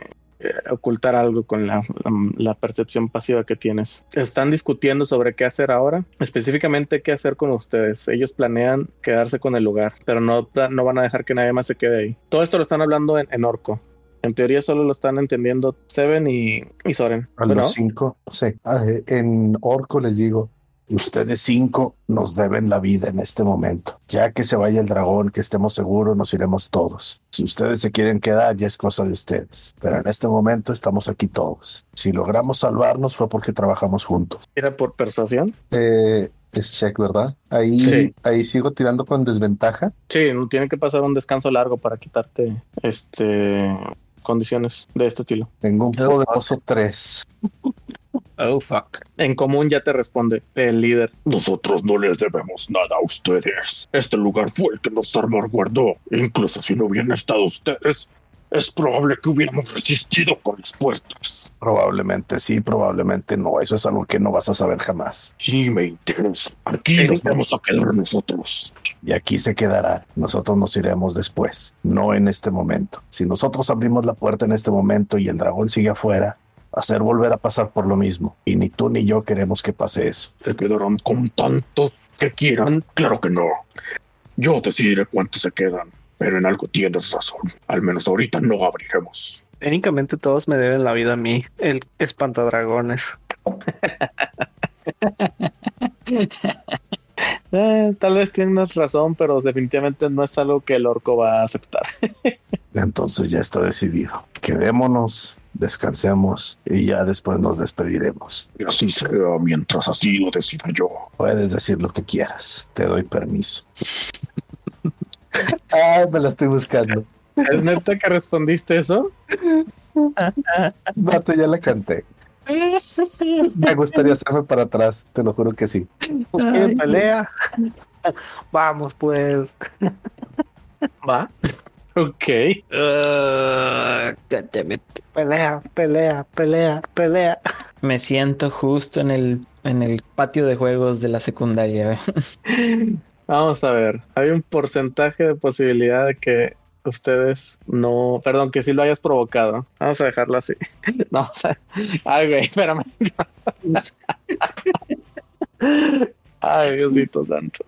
ocultar algo con la, la, la percepción pasiva que tienes. Están discutiendo sobre qué hacer ahora, específicamente qué hacer con ustedes. Ellos planean quedarse con el lugar, pero no, no van a dejar que nadie más se quede ahí. Todo esto lo están hablando en, en orco. En teoría solo lo están entendiendo Seven y, y Soren. A ¿no? los cinco. Sí. Ah, eh, En orco les digo, ustedes cinco nos deben la vida en este momento. Ya que se vaya el dragón, que estemos seguros, nos iremos todos. Si ustedes se quieren quedar, ya es cosa de ustedes. Pero en este momento estamos aquí todos. Si logramos salvarnos fue porque trabajamos juntos. ¿Era por persuasión? Eh, es check, ¿verdad? Ahí, Sí. ahí sigo tirando con desventaja. Sí, no tiene que pasar un descanso largo para quitarte este condiciones de este estilo. Tengo un poderoso 3. Oh, fuck. En común ya te responde el líder. Nosotros no les debemos nada a ustedes. Este lugar fue el que nos salvaguardó. Incluso si no hubieran estado ustedes, es probable que hubiéramos resistido con las puertas. Probablemente sí, probablemente no. Eso es algo que no vas a saber jamás. Y me interesa. Aquí nos vamos a quedar nosotros. Y aquí se quedará. Nosotros nos iremos después, no en este momento. Si nosotros abrimos la puerta en este momento y el dragón sigue afuera, hacer volver a pasar por lo mismo. Y ni tú ni yo queremos que pase eso. ¿Se quedarán con tanto que quieran? Claro que no. Yo decidiré cuántos se quedan. Pero en algo tienes razón. Al menos ahorita no abriremos. Técnicamente todos me deben la vida a mí, el espantadragones. Eh, tal vez tienes razón, pero definitivamente no es algo que el orco va a aceptar. Entonces ya está decidido. Quedémonos, descansemos y ya después nos despediremos. Y así sea mientras así lo decida yo. Puedes decir lo que quieras. Te doy permiso. Ah, me la estoy buscando. ¿Es neta que respondiste eso? Vato, ya la canté. Me gustaría hacerme para atrás, te lo juro que sí. Pues pelea. Vamos, pues. Va. Ok. Uh, God damn it. Pelea, pelea, pelea, pelea. Me siento justo en el, en el patio de juegos de la secundaria. Vamos a ver. Hay un porcentaje de posibilidad de que ustedes no, perdón, que sí lo hayas provocado. Vamos a dejarlo así. No, o sea, ay, güey, espérame. Ay, Diosito santo.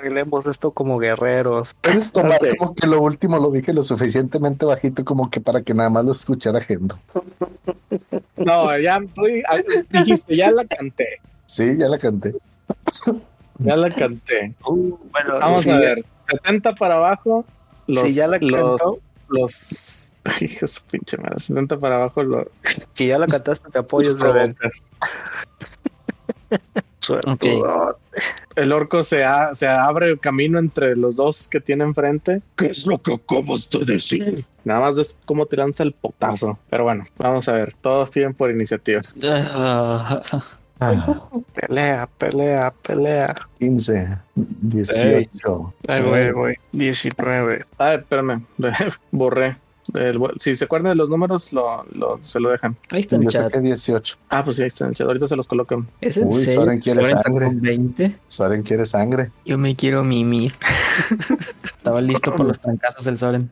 Arreglemos esto como guerreros. Puedes tomar Ok. como que lo último lo dije lo suficientemente bajito como que para que nada más lo escuchara gente. No, ya tú di- ah, dijiste, ya la canté. Sí, ya la canté. Ya la canté. Uh, bueno, Vamos si, a ver, 70 para abajo. Los, si ya la los, cantó, los, su pinche madre, 70 para abajo los, si ya la cantaste, te apoyo, Suertudo. El orco se, a- se abre camino entre los dos que tiene enfrente. ¿Qué es lo que acabas de decir? Nada más ves cómo te lanza el potazo. Pero bueno, vamos a ver. Todos tienen por iniciativa. Ah, Ah, Pelea, pelea, pelea. 15, 18. Ahí voy, ahí voy. 19. Ah, espérame. Borré. El si se acuerdan de los números, lo, lo- se lo dejan. ahí está en el Yo chat. saqué 18. Ah, pues sí, ahí está en el chat. Ahorita se los colocan. ¿Es en Uy, serio? Soren quiere Soren sangre. con 20. Soren quiere sangre. Yo me quiero mimir. Estaba listo por los trancazos el Soren.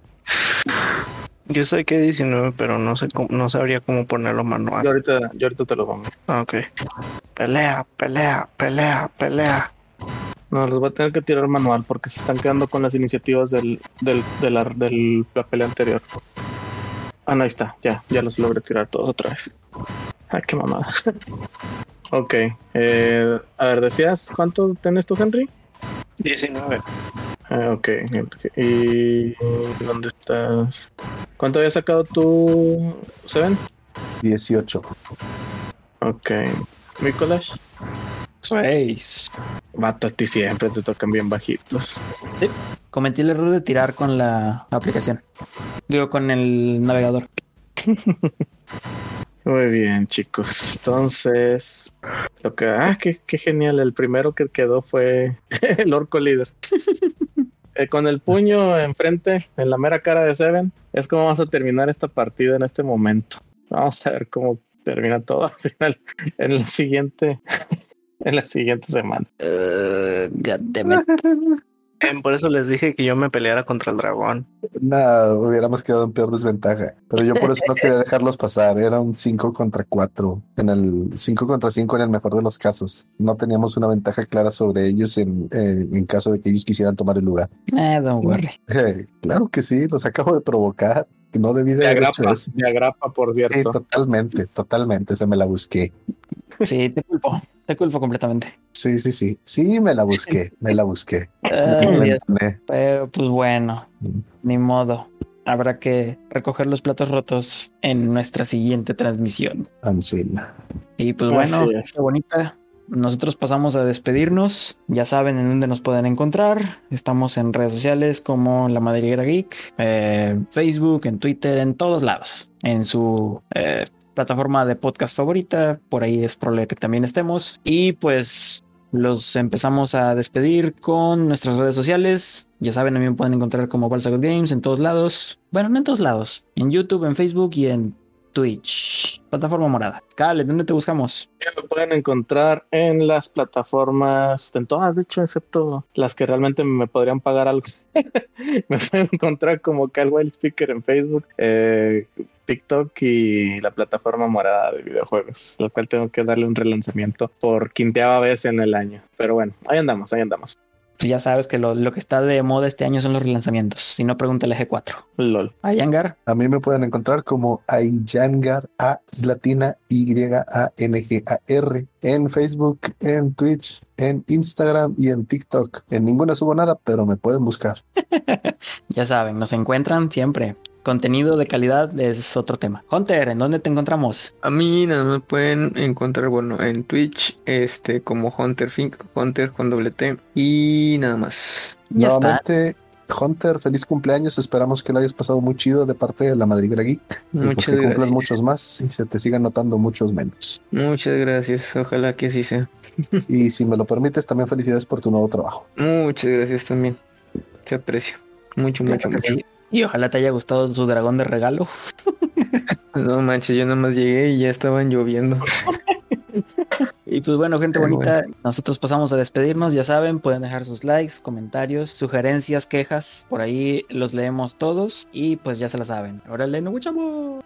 Yo sé que 19, pero no sé cómo, no sabría cómo ponerlo Yo manual. ahorita, yo ahorita te lo pongo. Ah, Ok. Pelea, pelea, pelea, pelea. No, los voy a tener que tirar manual porque se están quedando con las iniciativas del, del, de la, del- la pelea anterior. Ah, no, ahí está. Ya, ya los logré tirar todos otra vez. Ay, qué mamada. ok. eh, a ver, decías, ¿cuánto tenés tú, Henry? 19. Ah, ok. ¿Y dónde estás? ¿Cuánto había sacado tú, Seven? 18. Ok. Nicolás. 6. Vato, a ti siempre te tocan bien bajitos. Cometí el error de tirar con la aplicación. Digo, con el navegador. Muy bien, chicos. Entonces, lo que, ah, qué, qué genial. El primero que quedó fue el orco líder. Eh, con el puño enfrente, en la mera cara de Seven, es como vamos a terminar esta partida en este momento. Vamos a ver cómo termina todo al final en la siguiente, en la siguiente semana. Uh, God damn it. Eh, Por eso les dije que yo me peleara contra el dragón. Nada, hubiéramos quedado en peor desventaja. Pero yo por eso no quería dejarlos pasar. Era un 5 contra 4. En el 5 contra 5 en el mejor de los casos. No teníamos una ventaja clara sobre ellos en, eh, en caso de que ellos quisieran tomar el lugar. Eh, don't worry. Eh, claro que sí, los acabo de provocar. No debí de Me haber hecho agrapa, eso. me agrapa, por Sí, cierto. totalmente, totalmente. Se me la busqué. Sí, te culpo. Te culpo completamente. Sí, sí, sí. Sí, me la busqué. Me la busqué. Ay, Me. Pero pues bueno, ni modo. Habrá que recoger los platos rotos en nuestra siguiente transmisión. Ancina. Y pues bueno, qué bonita. Nosotros pasamos a despedirnos. Ya saben en dónde nos pueden encontrar. Estamos en redes sociales como La Madriguera Geek, eh, Facebook, en Twitter, en todos lados. En su eh, plataforma de podcast favorita. Por ahí es probable que también estemos. Y pues los empezamos a despedir con nuestras redes sociales. Ya saben, también pueden encontrar como Balsagot Games en todos lados. Bueno, no en todos lados. En YouTube, en Facebook y en Twitch. Plataforma morada. Cale, ¿dónde te buscamos? Me pueden encontrar en las plataformas, en todas, de hecho, excepto las que realmente me podrían pagar algo. me pueden encontrar como Cal Wild Speaker en Facebook, eh, TikTok y la plataforma morada de videojuegos, la cual tengo que darle un relanzamiento por quinteava vez en el año. Pero bueno, ahí andamos, ahí andamos. Ya sabes que lo, lo que está de moda este año son los relanzamientos. Si no, pregúntale a G4. LOL. A Yangar. A mí me pueden encontrar como Ayangar, A latina Y A N G A R en Facebook, en Twitch, en Instagram y en TikTok. En ninguna subo nada, pero me pueden buscar. Ya saben, nos encuentran siempre. Contenido de calidad es otro tema. Hunter, ¿en dónde te encontramos? A mí nada más pueden encontrar, bueno, en Twitch, este, como Hunter Fink, Hunter con doble T. Y nada más. Ya está. Nuevamente, Hunter, feliz cumpleaños. Esperamos que lo hayas pasado muy chido de parte de la Madriguera Geek. Y pues Muchas que cumplas gracias. muchos más y se te sigan notando muchos menos. Muchas gracias. Ojalá que así sea. Y si me lo permites, también felicidades por tu nuevo trabajo. Muchas gracias también. Se aprecia. Mucho, mucho, que mucho. Y ojalá te haya gustado su dragón de regalo. No manches, yo nada más llegué y ya estaban lloviendo. Y pues bueno, gente Pero bonita, nosotros pasamos a despedirnos. Ya saben, pueden dejar sus likes, comentarios, sugerencias, quejas. Por ahí los leemos todos y pues ya se la saben. Órale, no muchamos.